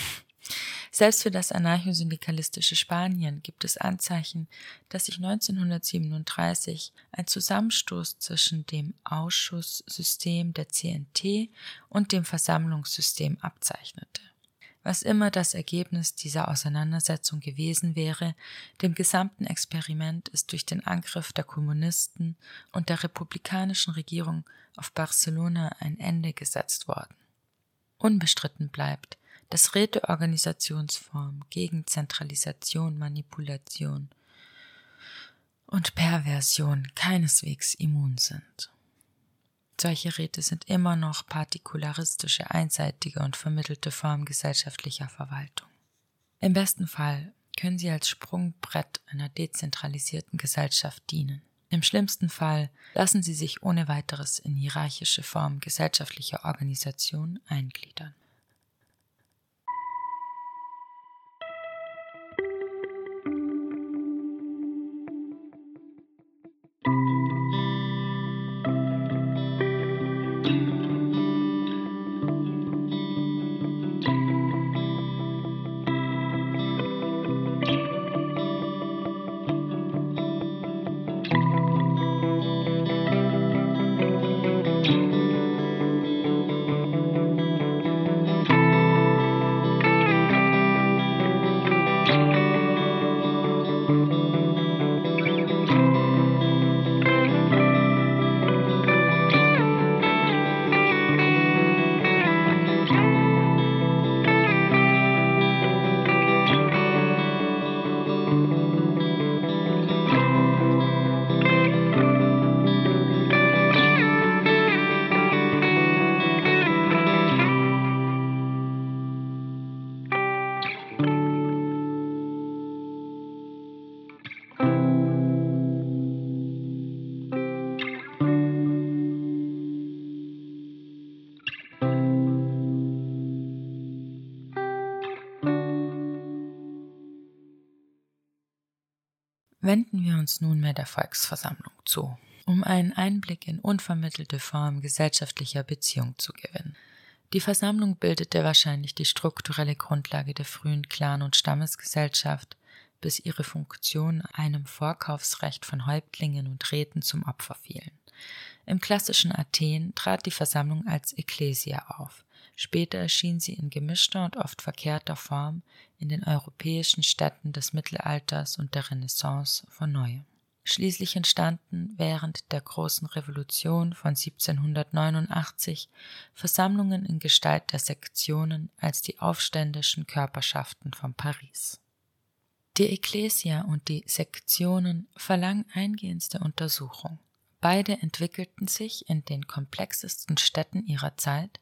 Selbst für das anarchosyndikalistische Spanien gibt es Anzeichen, dass sich 1937 ein Zusammenstoß zwischen dem Ausschusssystem der CNT und dem Versammlungssystem abzeichnete. Was immer das Ergebnis dieser Auseinandersetzung gewesen wäre, dem gesamten Experiment ist durch den Angriff der Kommunisten und der republikanischen Regierung auf Barcelona ein Ende gesetzt worden. Unbestritten bleibt, dass Räteorganisationsformen gegen Zentralisation, Manipulation und Perversion keineswegs immun sind. Solche Räte sind immer noch partikularistische, einseitige und vermittelte Formen gesellschaftlicher Verwaltung. Im besten Fall können sie als Sprungbrett einer dezentralisierten Gesellschaft dienen. Im schlimmsten Fall lassen sie sich ohne weiteres in hierarchische Formen gesellschaftlicher Organisation eingliedern. Wenden wir uns nunmehr der Volksversammlung zu, um einen Einblick in unvermittelte Formen gesellschaftlicher Beziehung zu gewinnen. Die Versammlung bildete wahrscheinlich die strukturelle Grundlage der frühen Clan- und Stammesgesellschaft, bis ihre Funktion einem Vorkaufsrecht von Häuptlingen und Räten zum Opfer fielen. Im klassischen Athen trat die Versammlung als Ekklesia auf, Später erschien sie in gemischter und oft verkehrter Form in den europäischen Städten des Mittelalters und der Renaissance von neuem. Schließlich entstanden während der Großen Revolution von 1789 Versammlungen in Gestalt der Sektionen als die aufständischen Körperschaften von Paris. Die Ekklesia und die Sektionen verlangen eingehendste Untersuchung. Beide entwickelten sich in den komplexesten Städten ihrer Zeit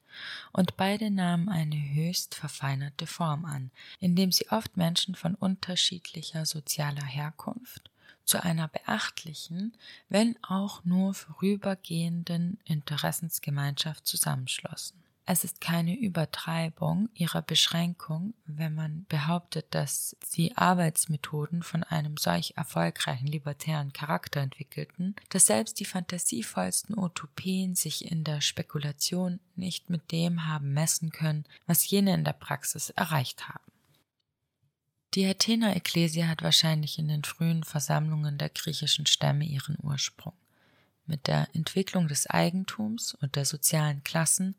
und beide nahmen eine höchst verfeinerte Form an, indem sie oft Menschen von unterschiedlicher sozialer Herkunft zu einer beachtlichen, wenn auch nur vorübergehenden Interessensgemeinschaft zusammenschlossen. Es ist keine Übertreibung ihrer Beschränkung, wenn man behauptet, dass sie Arbeitsmethoden von einem solch erfolgreichen libertären Charakter entwickelten, dass selbst die fantasievollsten Utopien sich in der Spekulation nicht mit dem haben messen können, was jene in der Praxis erreicht haben. Die Athener Ekklesia hat wahrscheinlich in den frühen Versammlungen der griechischen Stämme ihren Ursprung. Mit der Entwicklung des Eigentums und der sozialen Klassen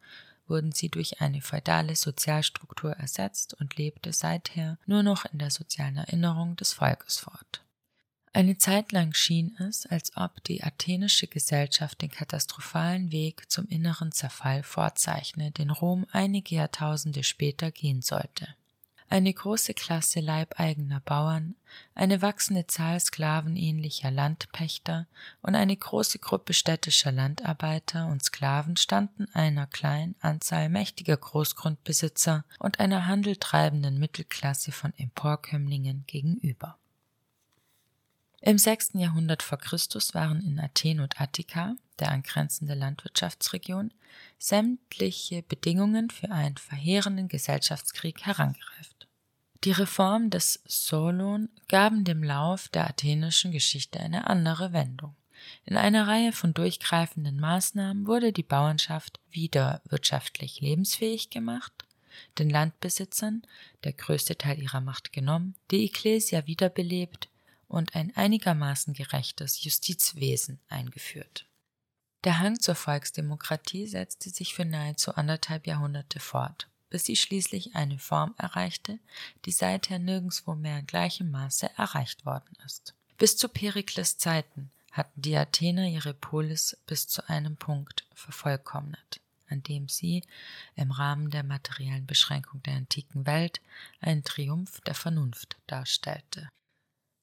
wurden sie durch eine feudale Sozialstruktur ersetzt und lebte seither nur noch in der sozialen Erinnerung des Volkes fort. Eine Zeit lang schien es, als ob die athenische Gesellschaft den katastrophalen Weg zum inneren Zerfall vorzeichne, den Rom einige Jahrtausende später gehen sollte eine große Klasse leibeigener Bauern, eine wachsende Zahl sklavenähnlicher Landpächter und eine große Gruppe städtischer Landarbeiter und Sklaven standen einer kleinen Anzahl mächtiger Großgrundbesitzer und einer handeltreibenden Mittelklasse von Emporkömmlingen gegenüber. Im sechsten Jahrhundert vor Christus waren in Athen und Attika, der angrenzende Landwirtschaftsregion, sämtliche Bedingungen für einen verheerenden Gesellschaftskrieg herangereift. Die Reform des Solon gaben dem Lauf der athenischen Geschichte eine andere Wendung. In einer Reihe von durchgreifenden Maßnahmen wurde die Bauernschaft wieder wirtschaftlich lebensfähig gemacht, den Landbesitzern der größte Teil ihrer Macht genommen, die Ekklesia wiederbelebt und ein einigermaßen gerechtes Justizwesen eingeführt. Der Hang zur Volksdemokratie setzte sich für nahezu anderthalb Jahrhunderte fort bis sie schließlich eine Form erreichte, die seither nirgendswo mehr in gleichem Maße erreicht worden ist. Bis zu Perikles Zeiten hatten die Athener ihre Polis bis zu einem Punkt vervollkommnet, an dem sie im Rahmen der materiellen Beschränkung der antiken Welt einen Triumph der Vernunft darstellte.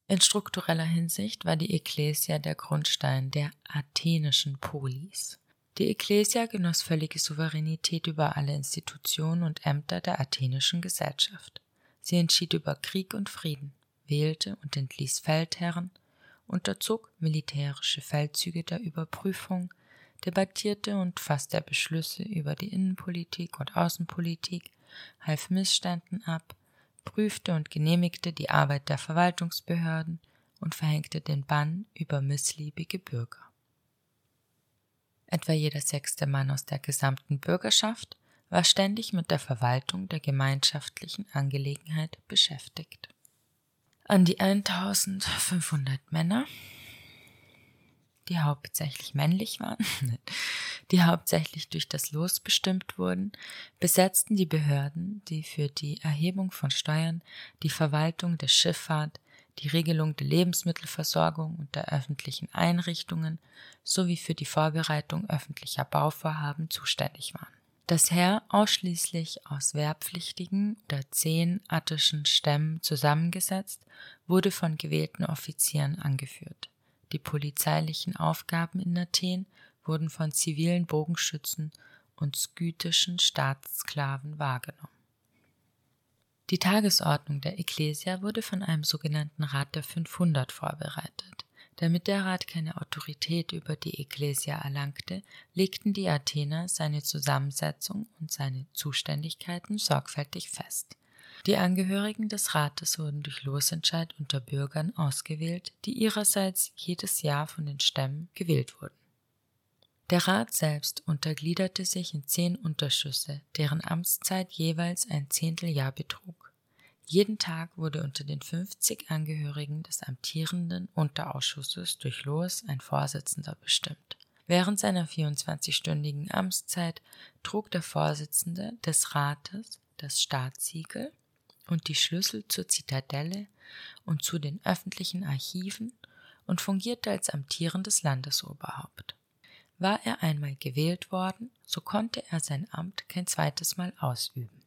In struktureller Hinsicht war die Ekklesia der Grundstein der athenischen Polis. Die Ekklesia genoss völlige Souveränität über alle Institutionen und Ämter der athenischen Gesellschaft. Sie entschied über Krieg und Frieden, wählte und entließ Feldherren unterzog militärische Feldzüge der Überprüfung, debattierte und fasste Beschlüsse über die Innenpolitik und Außenpolitik, half Missständen ab, prüfte und genehmigte die Arbeit der Verwaltungsbehörden und verhängte den Bann über missliebige Bürger. Etwa jeder sechste Mann aus der gesamten Bürgerschaft war ständig mit der Verwaltung der gemeinschaftlichen Angelegenheit beschäftigt. An die 1500 Männer, die hauptsächlich männlich waren, die hauptsächlich durch das Los bestimmt wurden, besetzten die Behörden, die für die Erhebung von Steuern, die Verwaltung der Schifffahrt, die Regelung der Lebensmittelversorgung und der öffentlichen Einrichtungen sowie für die Vorbereitung öffentlicher Bauvorhaben zuständig waren. Das Heer, ausschließlich aus wehrpflichtigen oder zehn attischen Stämmen zusammengesetzt, wurde von gewählten Offizieren angeführt. Die polizeilichen Aufgaben in Athen wurden von zivilen Bogenschützen und skythischen Staatssklaven wahrgenommen. Die Tagesordnung der Ecclesia wurde von einem sogenannten Rat der 500 vorbereitet. Damit der Rat keine Autorität über die Ecclesia erlangte, legten die Athener seine Zusammensetzung und seine Zuständigkeiten sorgfältig fest. Die Angehörigen des Rates wurden durch Losentscheid unter Bürgern ausgewählt, die ihrerseits jedes Jahr von den Stämmen gewählt wurden. Der Rat selbst untergliederte sich in zehn Unterschüsse, deren Amtszeit jeweils ein Zehnteljahr betrug. Jeden Tag wurde unter den 50 Angehörigen des amtierenden Unterausschusses durch Los ein Vorsitzender bestimmt. Während seiner 24-stündigen Amtszeit trug der Vorsitzende des Rates das Staatssiegel und die Schlüssel zur Zitadelle und zu den öffentlichen Archiven und fungierte als amtierendes Landesoberhaupt. War er einmal gewählt worden, so konnte er sein Amt kein zweites Mal ausüben.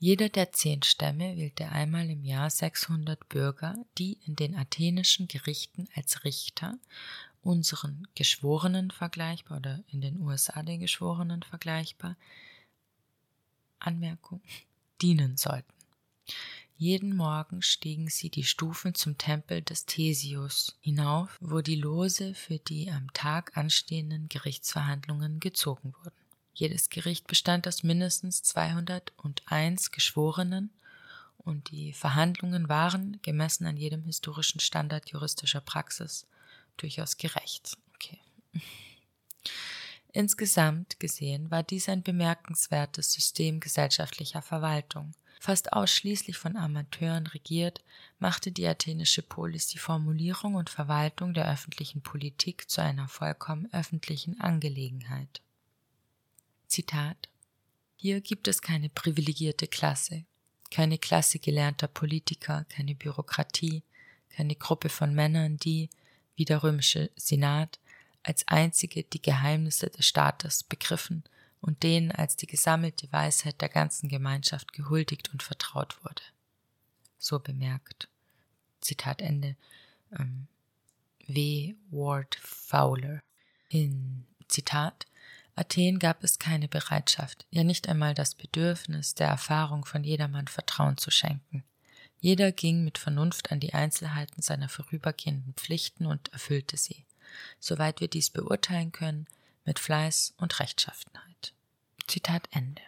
Jeder der zehn Stämme wählte einmal im Jahr 600 Bürger, die in den athenischen Gerichten als Richter, unseren Geschworenen vergleichbar oder in den USA den Geschworenen vergleichbar, Anmerkung, dienen sollten. Jeden Morgen stiegen sie die Stufen zum Tempel des Thesius hinauf, wo die Lose für die am Tag anstehenden Gerichtsverhandlungen gezogen wurden. Jedes Gericht bestand aus mindestens 201 Geschworenen und die Verhandlungen waren, gemessen an jedem historischen Standard juristischer Praxis, durchaus gerecht. Okay. Insgesamt gesehen war dies ein bemerkenswertes System gesellschaftlicher Verwaltung. Fast ausschließlich von Amateuren regiert, machte die athenische Polis die Formulierung und Verwaltung der öffentlichen Politik zu einer vollkommen öffentlichen Angelegenheit. Zitat Hier gibt es keine privilegierte Klasse, keine Klasse gelernter Politiker, keine Bürokratie, keine Gruppe von Männern, die, wie der römische Senat, als einzige die Geheimnisse des Staates begriffen und denen als die gesammelte Weisheit der ganzen Gemeinschaft gehuldigt und vertraut wurde. So bemerkt. Zitat Ende. Ähm, w. Ward Fowler. In Zitat Athen gab es keine Bereitschaft, ja nicht einmal das Bedürfnis, der Erfahrung von jedermann Vertrauen zu schenken. Jeder ging mit Vernunft an die Einzelheiten seiner vorübergehenden Pflichten und erfüllte sie, soweit wir dies beurteilen können, mit Fleiß und Rechtschaffenheit. Zitat Ende.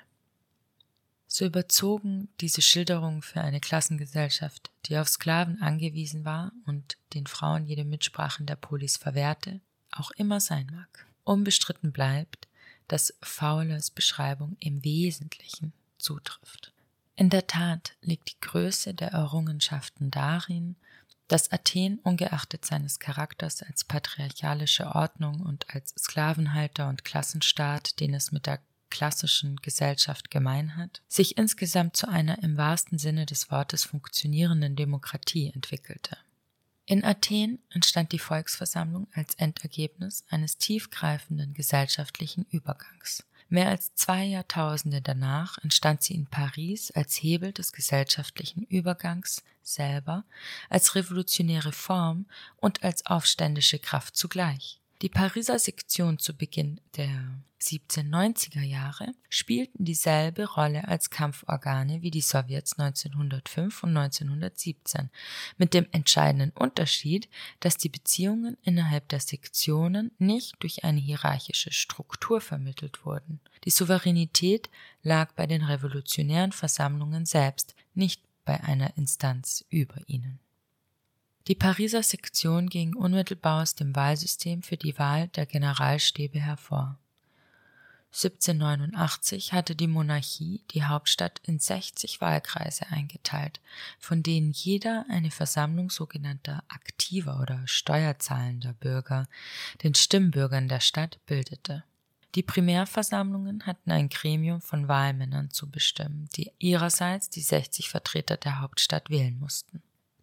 So überzogen diese Schilderungen für eine Klassengesellschaft, die auf Sklaven angewiesen war und den Frauen jede Mitsprache der Polis verwehrte, auch immer sein mag. Unbestritten bleibt, dass Fowlers Beschreibung im Wesentlichen zutrifft. In der Tat liegt die Größe der Errungenschaften darin, dass Athen ungeachtet seines Charakters als patriarchalische Ordnung und als Sklavenhalter und Klassenstaat, den es mit der klassischen Gesellschaft gemein hat, sich insgesamt zu einer im wahrsten Sinne des Wortes funktionierenden Demokratie entwickelte. In Athen entstand die Volksversammlung als Endergebnis eines tiefgreifenden gesellschaftlichen Übergangs. Mehr als zwei Jahrtausende danach entstand sie in Paris als Hebel des gesellschaftlichen Übergangs selber, als revolutionäre Form und als aufständische Kraft zugleich. Die Pariser Sektion zu Beginn der 1790er Jahre spielten dieselbe Rolle als Kampforgane wie die Sowjets 1905 und 1917, mit dem entscheidenden Unterschied, dass die Beziehungen innerhalb der Sektionen nicht durch eine hierarchische Struktur vermittelt wurden. Die Souveränität lag bei den revolutionären Versammlungen selbst, nicht bei einer Instanz über ihnen. Die Pariser Sektion ging unmittelbar aus dem Wahlsystem für die Wahl der Generalstäbe hervor. 1789 hatte die Monarchie die Hauptstadt in 60 Wahlkreise eingeteilt, von denen jeder eine Versammlung sogenannter aktiver oder steuerzahlender Bürger, den Stimmbürgern der Stadt, bildete. Die Primärversammlungen hatten ein Gremium von Wahlmännern zu bestimmen, die ihrerseits die 60 Vertreter der Hauptstadt wählen mussten.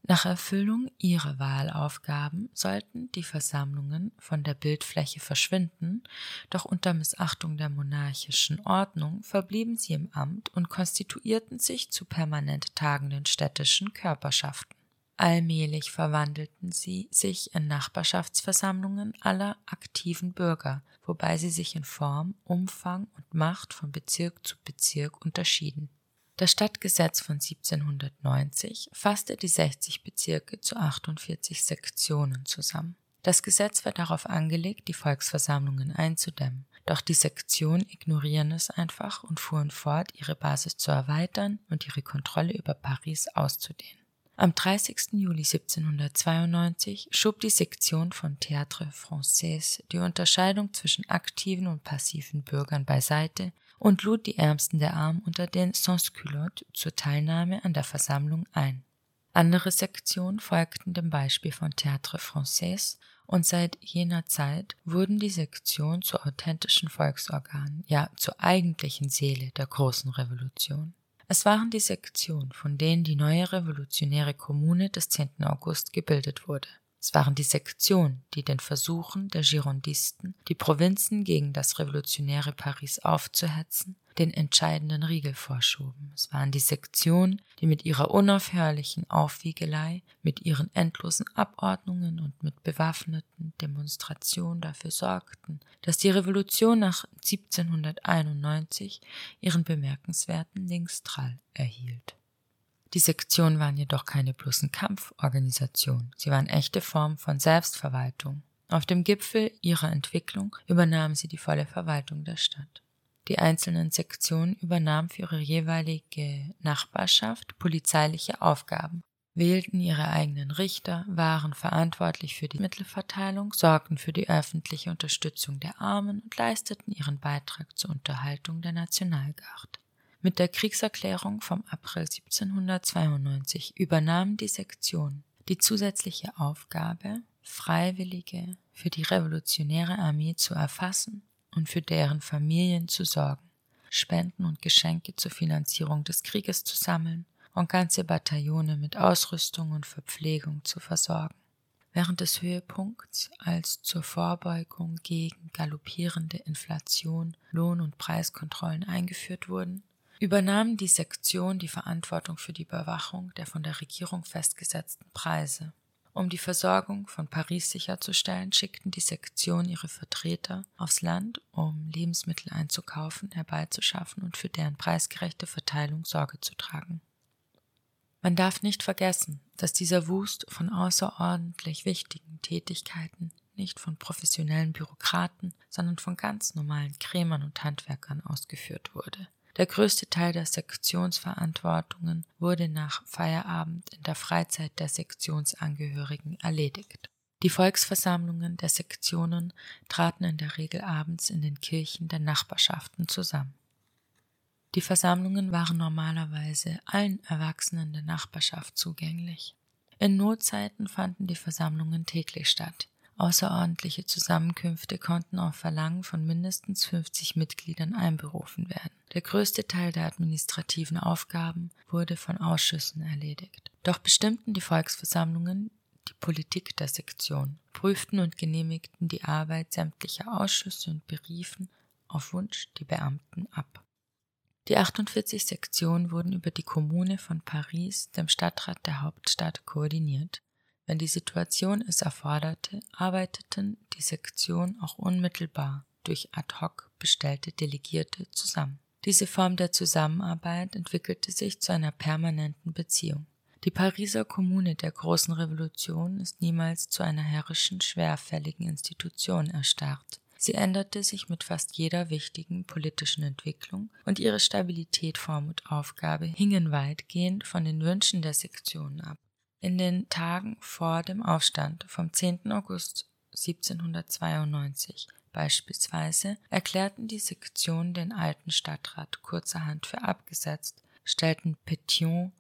Nach Erfüllung ihrer Wahlaufgaben sollten die Versammlungen von der Bildfläche verschwinden, doch unter Missachtung der monarchischen Ordnung verblieben sie im Amt und konstituierten sich zu permanent tagenden städtischen Körperschaften. Allmählich verwandelten sie sich in Nachbarschaftsversammlungen aller aktiven Bürger, wobei sie sich in Form, Umfang und Macht von Bezirk zu Bezirk unterschieden. Das Stadtgesetz von 1790 fasste die 60 Bezirke zu 48 Sektionen zusammen. Das Gesetz war darauf angelegt, die Volksversammlungen einzudämmen, doch die Sektionen ignorieren es einfach und fuhren fort, ihre Basis zu erweitern und ihre Kontrolle über Paris auszudehnen. Am 30. Juli 1792 schob die Sektion von Théâtre Français die Unterscheidung zwischen aktiven und passiven Bürgern beiseite und lud die Ärmsten der Armen unter den Sans-Culottes zur Teilnahme an der Versammlung ein. Andere Sektionen folgten dem Beispiel von Théâtre Français und seit jener Zeit wurden die Sektionen zu authentischen Volksorganen, ja zur eigentlichen Seele der großen Revolution. Es waren die Sektionen, von denen die neue revolutionäre Kommune des 10. August gebildet wurde. Es waren die Sektionen, die den Versuchen der Girondisten, die Provinzen gegen das revolutionäre Paris aufzuhetzen, den entscheidenden Riegel vorschoben. Es waren die Sektionen, die mit ihrer unaufhörlichen Aufwiegelei, mit ihren endlosen Abordnungen und mit bewaffneten Demonstrationen dafür sorgten, dass die Revolution nach 1791 ihren bemerkenswerten Linkstrall erhielt. Die Sektionen waren jedoch keine bloßen Kampforganisationen, sie waren echte Formen von Selbstverwaltung. Auf dem Gipfel ihrer Entwicklung übernahmen sie die volle Verwaltung der Stadt. Die einzelnen Sektionen übernahmen für ihre jeweilige Nachbarschaft polizeiliche Aufgaben, wählten ihre eigenen Richter, waren verantwortlich für die Mittelverteilung, sorgten für die öffentliche Unterstützung der Armen und leisteten ihren Beitrag zur Unterhaltung der Nationalgarde. Mit der Kriegserklärung vom April 1792 übernahm die Sektion die zusätzliche Aufgabe, Freiwillige für die revolutionäre Armee zu erfassen und für deren Familien zu sorgen, Spenden und Geschenke zur Finanzierung des Krieges zu sammeln und ganze Bataillone mit Ausrüstung und Verpflegung zu versorgen. Während des Höhepunkts, als zur Vorbeugung gegen galoppierende Inflation Lohn- und Preiskontrollen eingeführt wurden, übernahm die Sektion die Verantwortung für die Überwachung der von der Regierung festgesetzten Preise. Um die Versorgung von Paris sicherzustellen, schickten die Sektion ihre Vertreter aufs Land, um Lebensmittel einzukaufen, herbeizuschaffen und für deren preisgerechte Verteilung Sorge zu tragen. Man darf nicht vergessen, dass dieser Wust von außerordentlich wichtigen Tätigkeiten nicht von professionellen Bürokraten, sondern von ganz normalen Krämern und Handwerkern ausgeführt wurde. Der größte Teil der Sektionsverantwortungen wurde nach Feierabend in der Freizeit der Sektionsangehörigen erledigt. Die Volksversammlungen der Sektionen traten in der Regel abends in den Kirchen der Nachbarschaften zusammen. Die Versammlungen waren normalerweise allen Erwachsenen der Nachbarschaft zugänglich. In Notzeiten fanden die Versammlungen täglich statt. Außerordentliche Zusammenkünfte konnten auf Verlangen von mindestens 50 Mitgliedern einberufen werden. Der größte Teil der administrativen Aufgaben wurde von Ausschüssen erledigt. Doch bestimmten die Volksversammlungen die Politik der Sektion, prüften und genehmigten die Arbeit sämtlicher Ausschüsse und beriefen auf Wunsch die Beamten ab. Die 48 Sektionen wurden über die Kommune von Paris, dem Stadtrat der Hauptstadt, koordiniert. Wenn die Situation es erforderte, arbeiteten die Sektionen auch unmittelbar durch ad hoc bestellte Delegierte zusammen. Diese Form der Zusammenarbeit entwickelte sich zu einer permanenten Beziehung. Die Pariser Kommune der Großen Revolution ist niemals zu einer herrischen, schwerfälligen Institution erstarrt. Sie änderte sich mit fast jeder wichtigen politischen Entwicklung und ihre Stabilität, Form und Aufgabe hingen weitgehend von den Wünschen der Sektionen ab. In den Tagen vor dem Aufstand vom 10. August 1792 beispielsweise erklärten die Sektionen den alten Stadtrat kurzerhand für abgesetzt, stellten Petion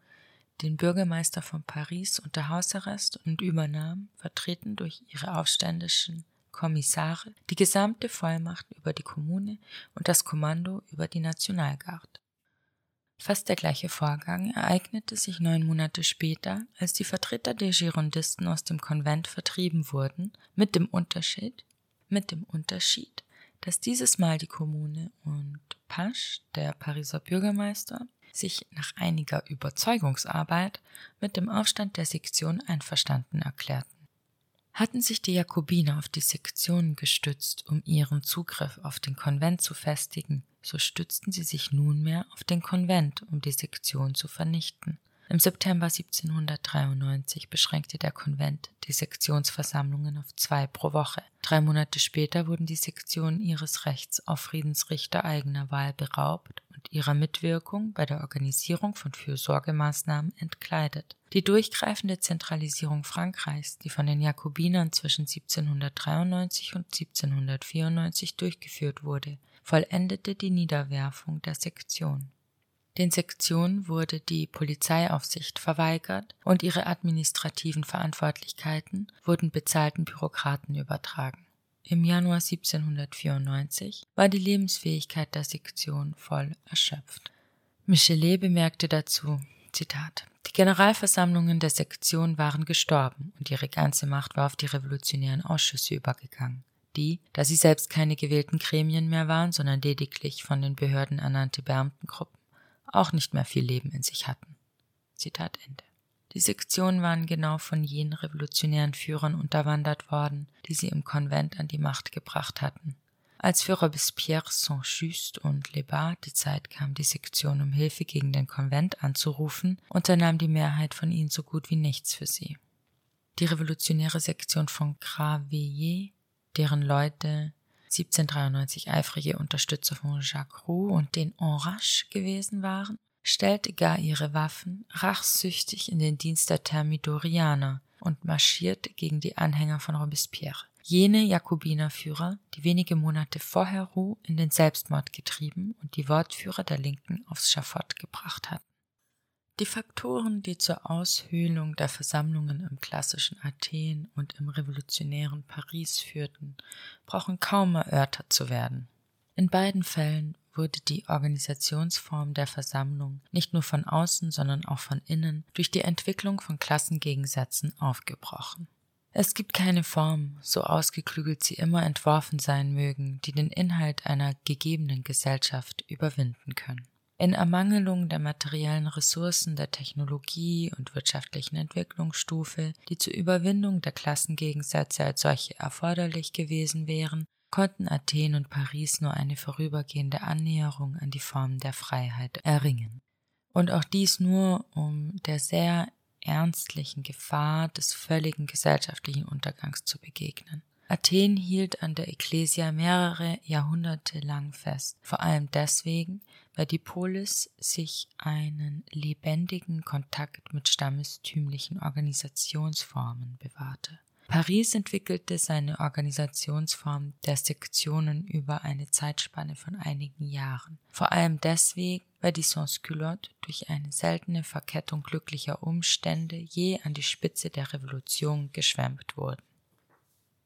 den Bürgermeister von Paris unter Hausarrest und übernahmen, vertreten durch ihre aufständischen Kommissare, die gesamte Vollmacht über die Kommune und das Kommando über die Nationalgarde. Fast der gleiche Vorgang ereignete sich neun Monate später, als die Vertreter der Girondisten aus dem Konvent vertrieben wurden, mit dem Unterschied, mit dem Unterschied, dass dieses Mal die Kommune und Pasch, der Pariser Bürgermeister, sich nach einiger Überzeugungsarbeit mit dem Aufstand der Sektion einverstanden erklärten. Hatten sich die Jakobiner auf die Sektion gestützt, um ihren Zugriff auf den Konvent zu festigen, so stützten sie sich nunmehr auf den Konvent, um die Sektion zu vernichten. Im September 1793 beschränkte der Konvent die Sektionsversammlungen auf zwei pro Woche. Drei Monate später wurden die Sektionen ihres Rechts auf Friedensrichter eigener Wahl beraubt und ihrer Mitwirkung bei der Organisierung von Fürsorgemaßnahmen entkleidet. Die durchgreifende Zentralisierung Frankreichs, die von den Jakobinern zwischen 1793 und 1794 durchgeführt wurde, vollendete die Niederwerfung der Sektion. Den Sektionen wurde die Polizeiaufsicht verweigert und ihre administrativen Verantwortlichkeiten wurden bezahlten Bürokraten übertragen. Im Januar 1794 war die Lebensfähigkeit der Sektion voll erschöpft. Michelet bemerkte dazu, Zitat, die Generalversammlungen der Sektion waren gestorben und ihre ganze Macht war auf die revolutionären Ausschüsse übergegangen, die, da sie selbst keine gewählten Gremien mehr waren, sondern lediglich von den Behörden ernannte Beamtengruppen, auch nicht mehr viel Leben in sich hatten. Zitat Ende. Die Sektionen waren genau von jenen revolutionären Führern unterwandert worden, die sie im Konvent an die Macht gebracht hatten. Als für Robespierre, Saint-Just und Lebas die Zeit kam, die Sektion um Hilfe gegen den Konvent anzurufen, unternahm die Mehrheit von ihnen so gut wie nichts für sie. Die revolutionäre Sektion von Craveilles, deren Leute 1793 eifrige Unterstützer von Jacques Roux und den Enrache gewesen waren, stellte gar ihre Waffen rachsüchtig in den Dienst der Thermidorianer und marschierte gegen die Anhänger von Robespierre. Jene Jakobinerführer, die wenige Monate vorher Roux in den Selbstmord getrieben und die Wortführer der Linken aufs Schafott gebracht hatten. Die Faktoren, die zur Aushöhlung der Versammlungen im klassischen Athen und im revolutionären Paris führten, brauchen kaum erörtert zu werden. In beiden Fällen wurde die Organisationsform der Versammlung nicht nur von außen, sondern auch von innen durch die Entwicklung von Klassengegensätzen aufgebrochen. Es gibt keine Form, so ausgeklügelt sie immer entworfen sein mögen, die den Inhalt einer gegebenen Gesellschaft überwinden können. In Ermangelung der materiellen Ressourcen der Technologie und wirtschaftlichen Entwicklungsstufe, die zur Überwindung der Klassengegensätze als solche erforderlich gewesen wären, konnten Athen und Paris nur eine vorübergehende Annäherung an die Formen der Freiheit erringen. Und auch dies nur, um der sehr ernstlichen Gefahr des völligen gesellschaftlichen Untergangs zu begegnen. Athen hielt an der Ekklesia mehrere Jahrhunderte lang fest, vor allem deswegen, weil die Polis sich einen lebendigen Kontakt mit stammestümlichen Organisationsformen bewahrte. Paris entwickelte seine Organisationsform der Sektionen über eine Zeitspanne von einigen Jahren. Vor allem deswegen, weil die Sans-Culottes durch eine seltene Verkettung glücklicher Umstände je an die Spitze der Revolution geschwemmt wurden.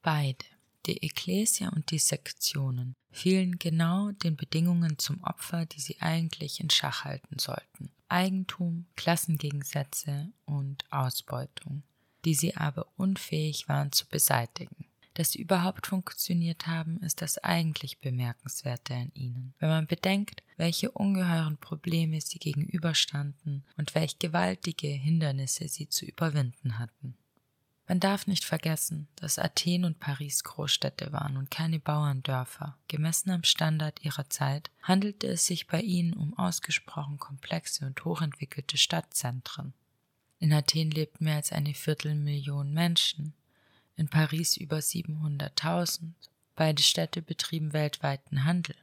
Beide, die Ekklesia und die Sektionen, fielen genau den Bedingungen zum Opfer, die sie eigentlich in Schach halten sollten. Eigentum, Klassengegensätze und Ausbeutung, die sie aber unfähig waren zu beseitigen. Dass sie überhaupt funktioniert haben, ist das eigentlich Bemerkenswerte an ihnen, wenn man bedenkt, welche ungeheuren Probleme sie gegenüberstanden und welch gewaltige Hindernisse sie zu überwinden hatten. Man darf nicht vergessen, dass Athen und Paris Großstädte waren und keine Bauerndörfer. Gemessen am Standard ihrer Zeit handelte es sich bei ihnen um ausgesprochen komplexe und hochentwickelte Stadtzentren. In Athen lebten mehr als eine Viertelmillion Menschen, in Paris über 700.000. Beide Städte betrieben weltweiten Handel.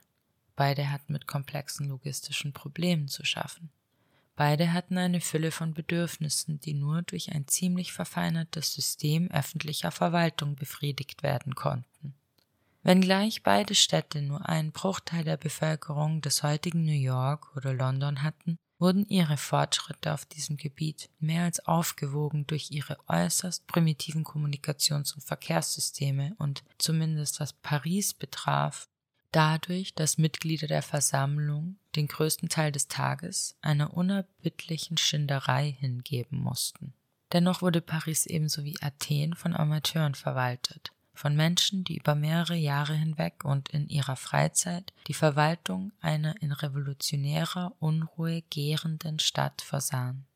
Beide hatten mit komplexen logistischen Problemen zu schaffen. Beide hatten eine Fülle von Bedürfnissen, die nur durch ein ziemlich verfeinertes System öffentlicher Verwaltung befriedigt werden konnten. Wenngleich beide Städte nur einen Bruchteil der Bevölkerung des heutigen New York oder London hatten, wurden ihre Fortschritte auf diesem Gebiet mehr als aufgewogen durch ihre äußerst primitiven Kommunikations- und Verkehrssysteme und zumindest was Paris betraf, dadurch, dass Mitglieder der Versammlung den größten Teil des Tages einer unerbittlichen Schinderei hingeben mussten. Dennoch wurde Paris ebenso wie Athen von Amateuren verwaltet, von Menschen, die über mehrere Jahre hinweg und in ihrer Freizeit die Verwaltung einer in revolutionärer Unruhe gärenden Stadt versahen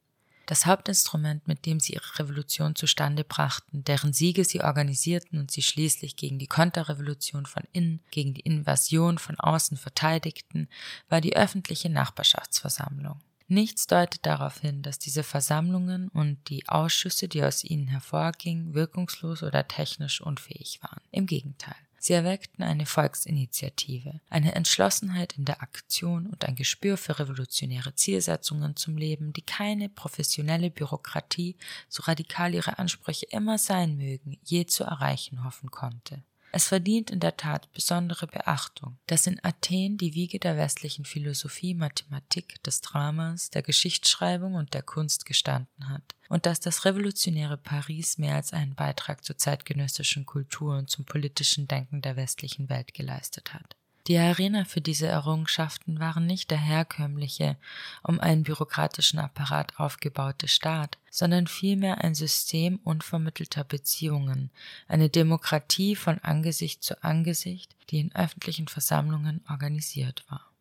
das Hauptinstrument, mit dem sie ihre Revolution zustande brachten, deren Siege sie organisierten und sie schließlich gegen die Konterrevolution von innen, gegen die Invasion von außen verteidigten, war die öffentliche Nachbarschaftsversammlung. Nichts deutet darauf hin, dass diese Versammlungen und die Ausschüsse, die aus ihnen hervorgingen, wirkungslos oder technisch unfähig waren. Im Gegenteil. Sie erweckten eine Volksinitiative, eine Entschlossenheit in der Aktion und ein Gespür für revolutionäre Zielsetzungen zum Leben, die keine professionelle Bürokratie, so radikal ihre Ansprüche immer sein mögen, je zu erreichen hoffen konnte. Es verdient in der Tat besondere Beachtung, dass in Athen die Wiege der westlichen Philosophie, Mathematik, des Dramas, der Geschichtsschreibung und der Kunst gestanden hat und dass das revolutionäre Paris mehr als einen Beitrag zur zeitgenössischen Kultur und zum politischen Denken der westlichen Welt geleistet hat. Die Arena für diese Errungenschaften waren nicht der herkömmliche, um einen bürokratischen Apparat aufgebaute Staat, sondern vielmehr ein System unvermittelter Beziehungen, eine Demokratie von Angesicht zu Angesicht, die in öffentlichen Versammlungen organisiert war.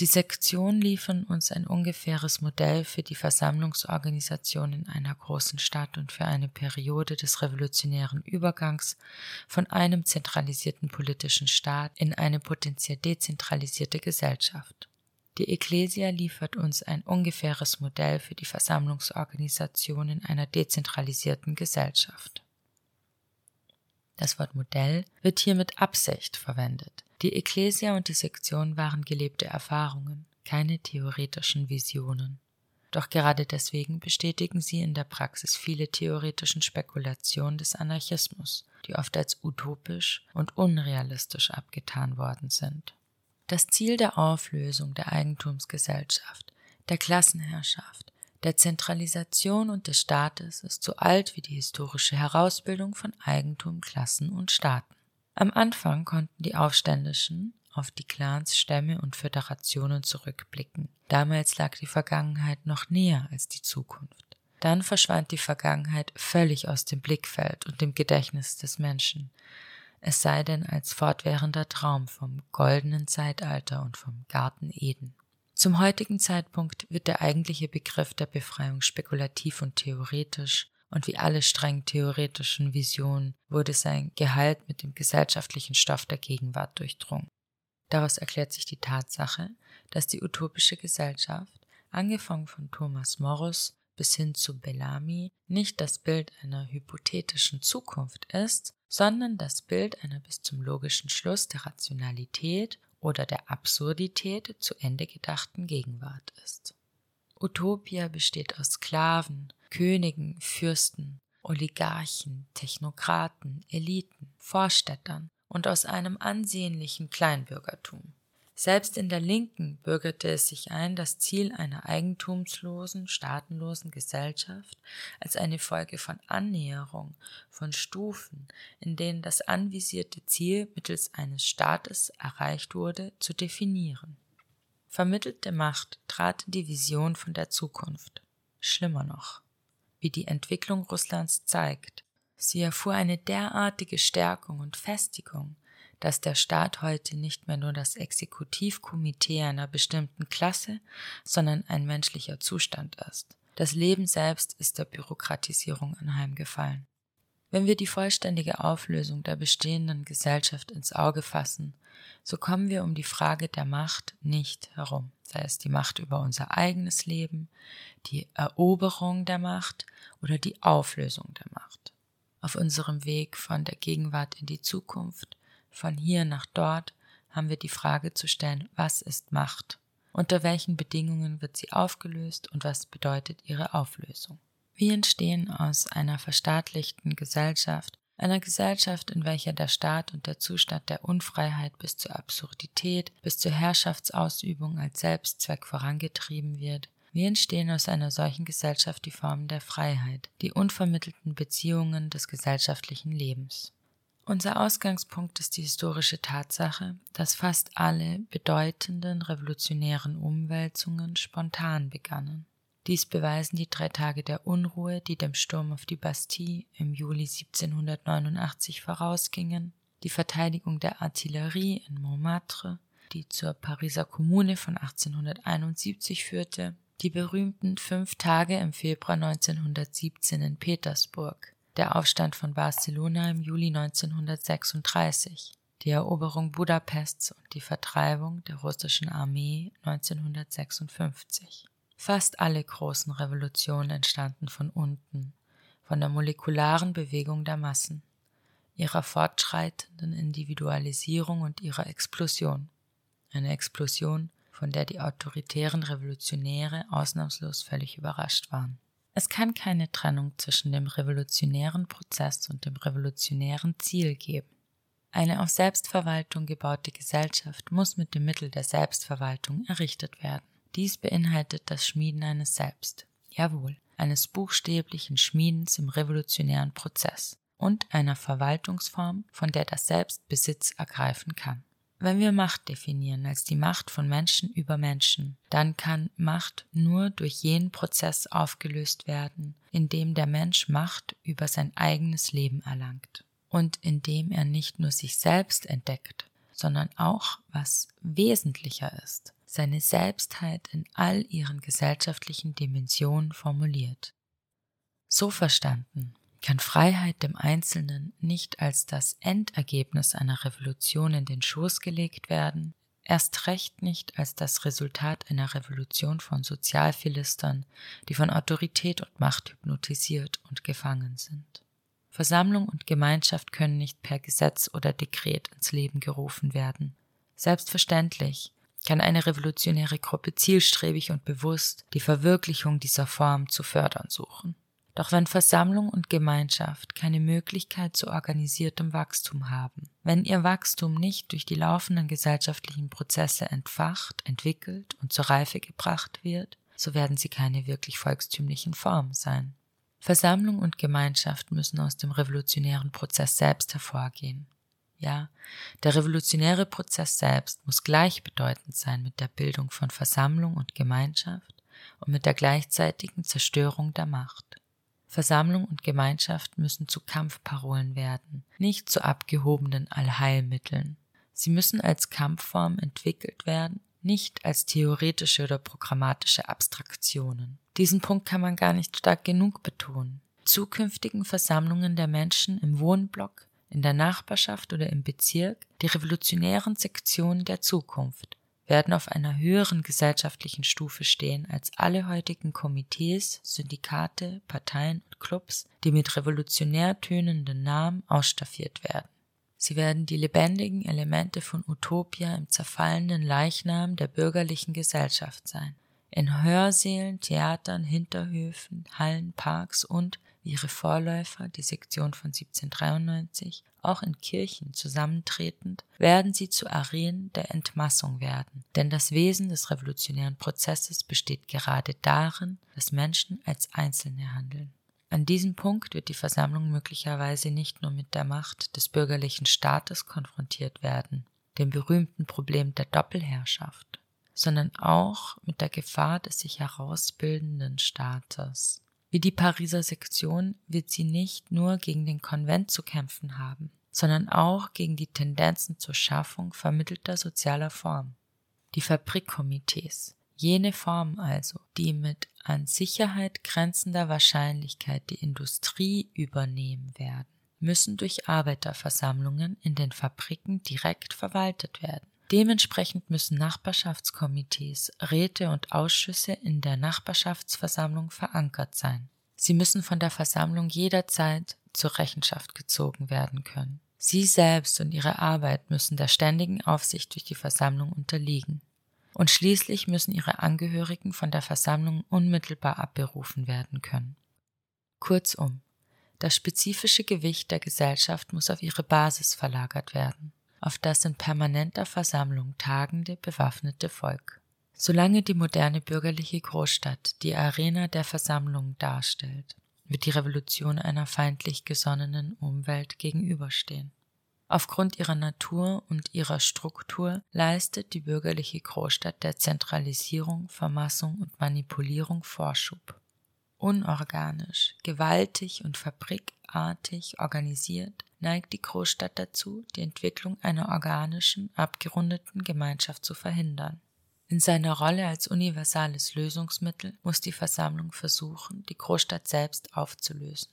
Die Sektionen liefern uns ein ungefähres Modell für die Versammlungsorganisation in einer großen Stadt und für eine Periode des revolutionären Übergangs von einem zentralisierten politischen Staat in eine potenziell dezentralisierte Gesellschaft. Die Ecclesia liefert uns ein ungefähres Modell für die Versammlungsorganisation in einer dezentralisierten Gesellschaft. Das Wort Modell wird hier mit Absicht verwendet. Die Ecclesia und die Sektion waren gelebte Erfahrungen, keine theoretischen Visionen. Doch gerade deswegen bestätigen sie in der Praxis viele theoretischen Spekulationen des Anarchismus, die oft als utopisch und unrealistisch abgetan worden sind. Das Ziel der Auflösung der Eigentumsgesellschaft, der Klassenherrschaft, der Zentralisation und des Staates ist so alt wie die historische Herausbildung von Eigentum, Klassen und Staaten. Am Anfang konnten die Aufständischen auf die Clans, Stämme und Föderationen zurückblicken. Damals lag die Vergangenheit noch näher als die Zukunft. Dann verschwand die Vergangenheit völlig aus dem Blickfeld und dem Gedächtnis des Menschen, es sei denn als fortwährender Traum vom goldenen Zeitalter und vom Garten Eden. Zum heutigen Zeitpunkt wird der eigentliche Begriff der Befreiung spekulativ und theoretisch, und wie alle streng theoretischen Visionen wurde sein Gehalt mit dem gesellschaftlichen Stoff der Gegenwart durchdrungen. Daraus erklärt sich die Tatsache, dass die utopische Gesellschaft, angefangen von Thomas Morris bis hin zu Bellamy, nicht das Bild einer hypothetischen Zukunft ist, sondern das Bild einer bis zum logischen Schluss der Rationalität oder der Absurdität zu Ende gedachten Gegenwart ist. Utopia besteht aus Sklaven, Königen, Fürsten, Oligarchen, Technokraten, Eliten, Vorstädtern und aus einem ansehnlichen Kleinbürgertum. Selbst in der Linken bürgerte es sich ein, das Ziel einer eigentumslosen, staatenlosen Gesellschaft als eine Folge von Annäherung, von Stufen, in denen das anvisierte Ziel mittels eines Staates erreicht wurde, zu definieren. Vermittelte Macht trat in die Vision von der Zukunft. Schlimmer noch wie die Entwicklung Russlands zeigt. Sie erfuhr eine derartige Stärkung und Festigung, dass der Staat heute nicht mehr nur das Exekutivkomitee einer bestimmten Klasse, sondern ein menschlicher Zustand ist. Das Leben selbst ist der Bürokratisierung anheimgefallen. Wenn wir die vollständige Auflösung der bestehenden Gesellschaft ins Auge fassen, so kommen wir um die Frage der Macht nicht herum, sei es die Macht über unser eigenes Leben, die Eroberung der Macht oder die Auflösung der Macht. Auf unserem Weg von der Gegenwart in die Zukunft, von hier nach dort, haben wir die Frage zu stellen, was ist Macht? Unter welchen Bedingungen wird sie aufgelöst und was bedeutet ihre Auflösung? Wir entstehen aus einer verstaatlichten Gesellschaft, einer Gesellschaft, in welcher der Staat und der Zustand der Unfreiheit bis zur Absurdität, bis zur Herrschaftsausübung als Selbstzweck vorangetrieben wird. Wir entstehen aus einer solchen Gesellschaft die Formen der Freiheit, die unvermittelten Beziehungen des gesellschaftlichen Lebens. Unser Ausgangspunkt ist die historische Tatsache, dass fast alle bedeutenden revolutionären Umwälzungen spontan begannen. Dies beweisen die drei Tage der Unruhe, die dem Sturm auf die Bastille im Juli 1789 vorausgingen, die Verteidigung der Artillerie in Montmartre, die zur Pariser Kommune von 1871 führte, die berühmten fünf Tage im Februar 1917 in Petersburg, der Aufstand von Barcelona im Juli 1936, die Eroberung Budapests und die Vertreibung der russischen Armee 1956. Fast alle großen Revolutionen entstanden von unten, von der molekularen Bewegung der Massen, ihrer fortschreitenden Individualisierung und ihrer Explosion. Eine Explosion, von der die autoritären Revolutionäre ausnahmslos völlig überrascht waren. Es kann keine Trennung zwischen dem revolutionären Prozess und dem revolutionären Ziel geben. Eine auf Selbstverwaltung gebaute Gesellschaft muss mit dem Mittel der Selbstverwaltung errichtet werden. Dies beinhaltet das Schmieden eines Selbst, jawohl, eines buchstäblichen Schmiedens im revolutionären Prozess und einer Verwaltungsform, von der das Selbst Besitz ergreifen kann. Wenn wir Macht definieren als die Macht von Menschen über Menschen, dann kann Macht nur durch jenen Prozess aufgelöst werden, in dem der Mensch Macht über sein eigenes Leben erlangt und in dem er nicht nur sich selbst entdeckt, sondern auch, was wesentlicher ist, seine Selbstheit in all ihren gesellschaftlichen Dimensionen formuliert. So verstanden kann Freiheit dem Einzelnen nicht als das Endergebnis einer Revolution in den Schoß gelegt werden, erst recht nicht als das Resultat einer Revolution von Sozialphilistern, die von Autorität und Macht hypnotisiert und gefangen sind. Versammlung und Gemeinschaft können nicht per Gesetz oder Dekret ins Leben gerufen werden. Selbstverständlich kann eine revolutionäre Gruppe zielstrebig und bewusst die Verwirklichung dieser Form zu fördern suchen. Doch wenn Versammlung und Gemeinschaft keine Möglichkeit zu organisiertem Wachstum haben, wenn ihr Wachstum nicht durch die laufenden gesellschaftlichen Prozesse entfacht, entwickelt und zur Reife gebracht wird, so werden sie keine wirklich volkstümlichen Formen sein. Versammlung und Gemeinschaft müssen aus dem revolutionären Prozess selbst hervorgehen. Ja, der revolutionäre Prozess selbst muss gleichbedeutend sein mit der Bildung von Versammlung und Gemeinschaft und mit der gleichzeitigen Zerstörung der Macht. Versammlung und Gemeinschaft müssen zu Kampfparolen werden, nicht zu abgehobenen Allheilmitteln. Sie müssen als Kampfform entwickelt werden, nicht als theoretische oder programmatische Abstraktionen. Diesen Punkt kann man gar nicht stark genug betonen. Zukünftigen Versammlungen der Menschen im Wohnblock in der Nachbarschaft oder im Bezirk, die revolutionären Sektionen der Zukunft werden auf einer höheren gesellschaftlichen Stufe stehen als alle heutigen Komitees, Syndikate, Parteien und Clubs, die mit revolutionär tönenden Namen ausstaffiert werden. Sie werden die lebendigen Elemente von Utopia im zerfallenden Leichnam der bürgerlichen Gesellschaft sein. In Hörsälen, Theatern, Hinterhöfen, Hallen, Parks und wie ihre Vorläufer, die Sektion von 1793, auch in Kirchen zusammentretend, werden sie zu Arenen der Entmassung werden. Denn das Wesen des revolutionären Prozesses besteht gerade darin, dass Menschen als Einzelne handeln. An diesem Punkt wird die Versammlung möglicherweise nicht nur mit der Macht des bürgerlichen Staates konfrontiert werden, dem berühmten Problem der Doppelherrschaft, sondern auch mit der Gefahr des sich herausbildenden Staates. Wie die Pariser Sektion wird sie nicht nur gegen den Konvent zu kämpfen haben, sondern auch gegen die Tendenzen zur Schaffung vermittelter sozialer Formen. Die Fabrikkomitees, jene Formen also, die mit an Sicherheit grenzender Wahrscheinlichkeit die Industrie übernehmen werden, müssen durch Arbeiterversammlungen in den Fabriken direkt verwaltet werden. Dementsprechend müssen Nachbarschaftskomitees, Räte und Ausschüsse in der Nachbarschaftsversammlung verankert sein. Sie müssen von der Versammlung jederzeit zur Rechenschaft gezogen werden können. Sie selbst und ihre Arbeit müssen der ständigen Aufsicht durch die Versammlung unterliegen. Und schließlich müssen ihre Angehörigen von der Versammlung unmittelbar abberufen werden können. Kurzum, das spezifische Gewicht der Gesellschaft muss auf ihre Basis verlagert werden, auf das in permanenter Versammlung tagende bewaffnete Volk. Solange die moderne bürgerliche Großstadt die Arena der Versammlung darstellt, wird die Revolution einer feindlich gesonnenen Umwelt gegenüberstehen. Aufgrund ihrer Natur und ihrer Struktur leistet die bürgerliche Großstadt der Zentralisierung, Vermassung und Manipulierung Vorschub. Unorganisch, gewaltig und fabrikartig organisiert neigt die Großstadt dazu, die Entwicklung einer organischen, abgerundeten Gemeinschaft zu verhindern. In seiner Rolle als universales Lösungsmittel muss die Versammlung versuchen, die Großstadt selbst aufzulösen.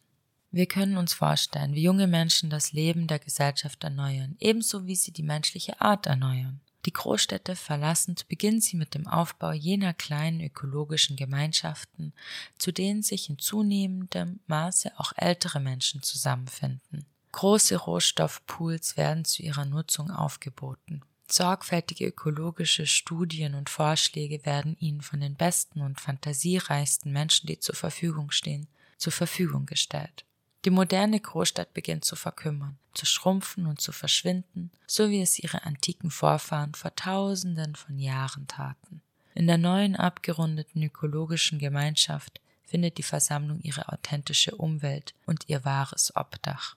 Wir können uns vorstellen, wie junge Menschen das Leben der Gesellschaft erneuern, ebenso wie sie die menschliche Art erneuern. Die Großstädte verlassend beginnen sie mit dem Aufbau jener kleinen ökologischen Gemeinschaften, zu denen sich in zunehmendem Maße auch ältere Menschen zusammenfinden. Große Rohstoffpools werden zu ihrer Nutzung aufgeboten. Sorgfältige ökologische Studien und Vorschläge werden ihnen von den besten und fantasiereichsten Menschen, die zur Verfügung stehen, zur Verfügung gestellt. Die moderne Großstadt beginnt zu verkümmern, zu schrumpfen und zu verschwinden, so wie es ihre antiken Vorfahren vor tausenden von Jahren taten. In der neuen abgerundeten ökologischen Gemeinschaft findet die Versammlung ihre authentische Umwelt und ihr wahres Obdach.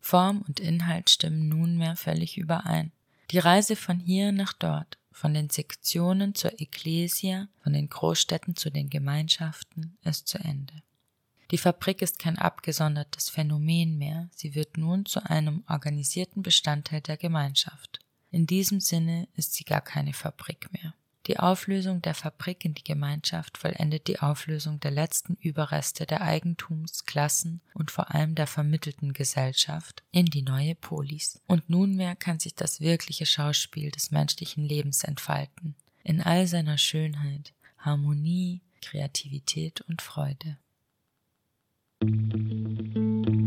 Form und Inhalt stimmen nunmehr völlig überein. Die Reise von hier nach dort, von den Sektionen zur Ekklesia, von den Großstädten zu den Gemeinschaften, ist zu Ende. Die Fabrik ist kein abgesondertes Phänomen mehr, sie wird nun zu einem organisierten Bestandteil der Gemeinschaft. In diesem Sinne ist sie gar keine Fabrik mehr. Die Auflösung der Fabrik in die Gemeinschaft vollendet die Auflösung der letzten Überreste der Eigentums-, Klassen- und vor allem der vermittelten Gesellschaft in die neue Polis. Und nunmehr kann sich das wirkliche Schauspiel des menschlichen Lebens entfalten, in all seiner Schönheit, Harmonie, Kreativität und Freude. thank you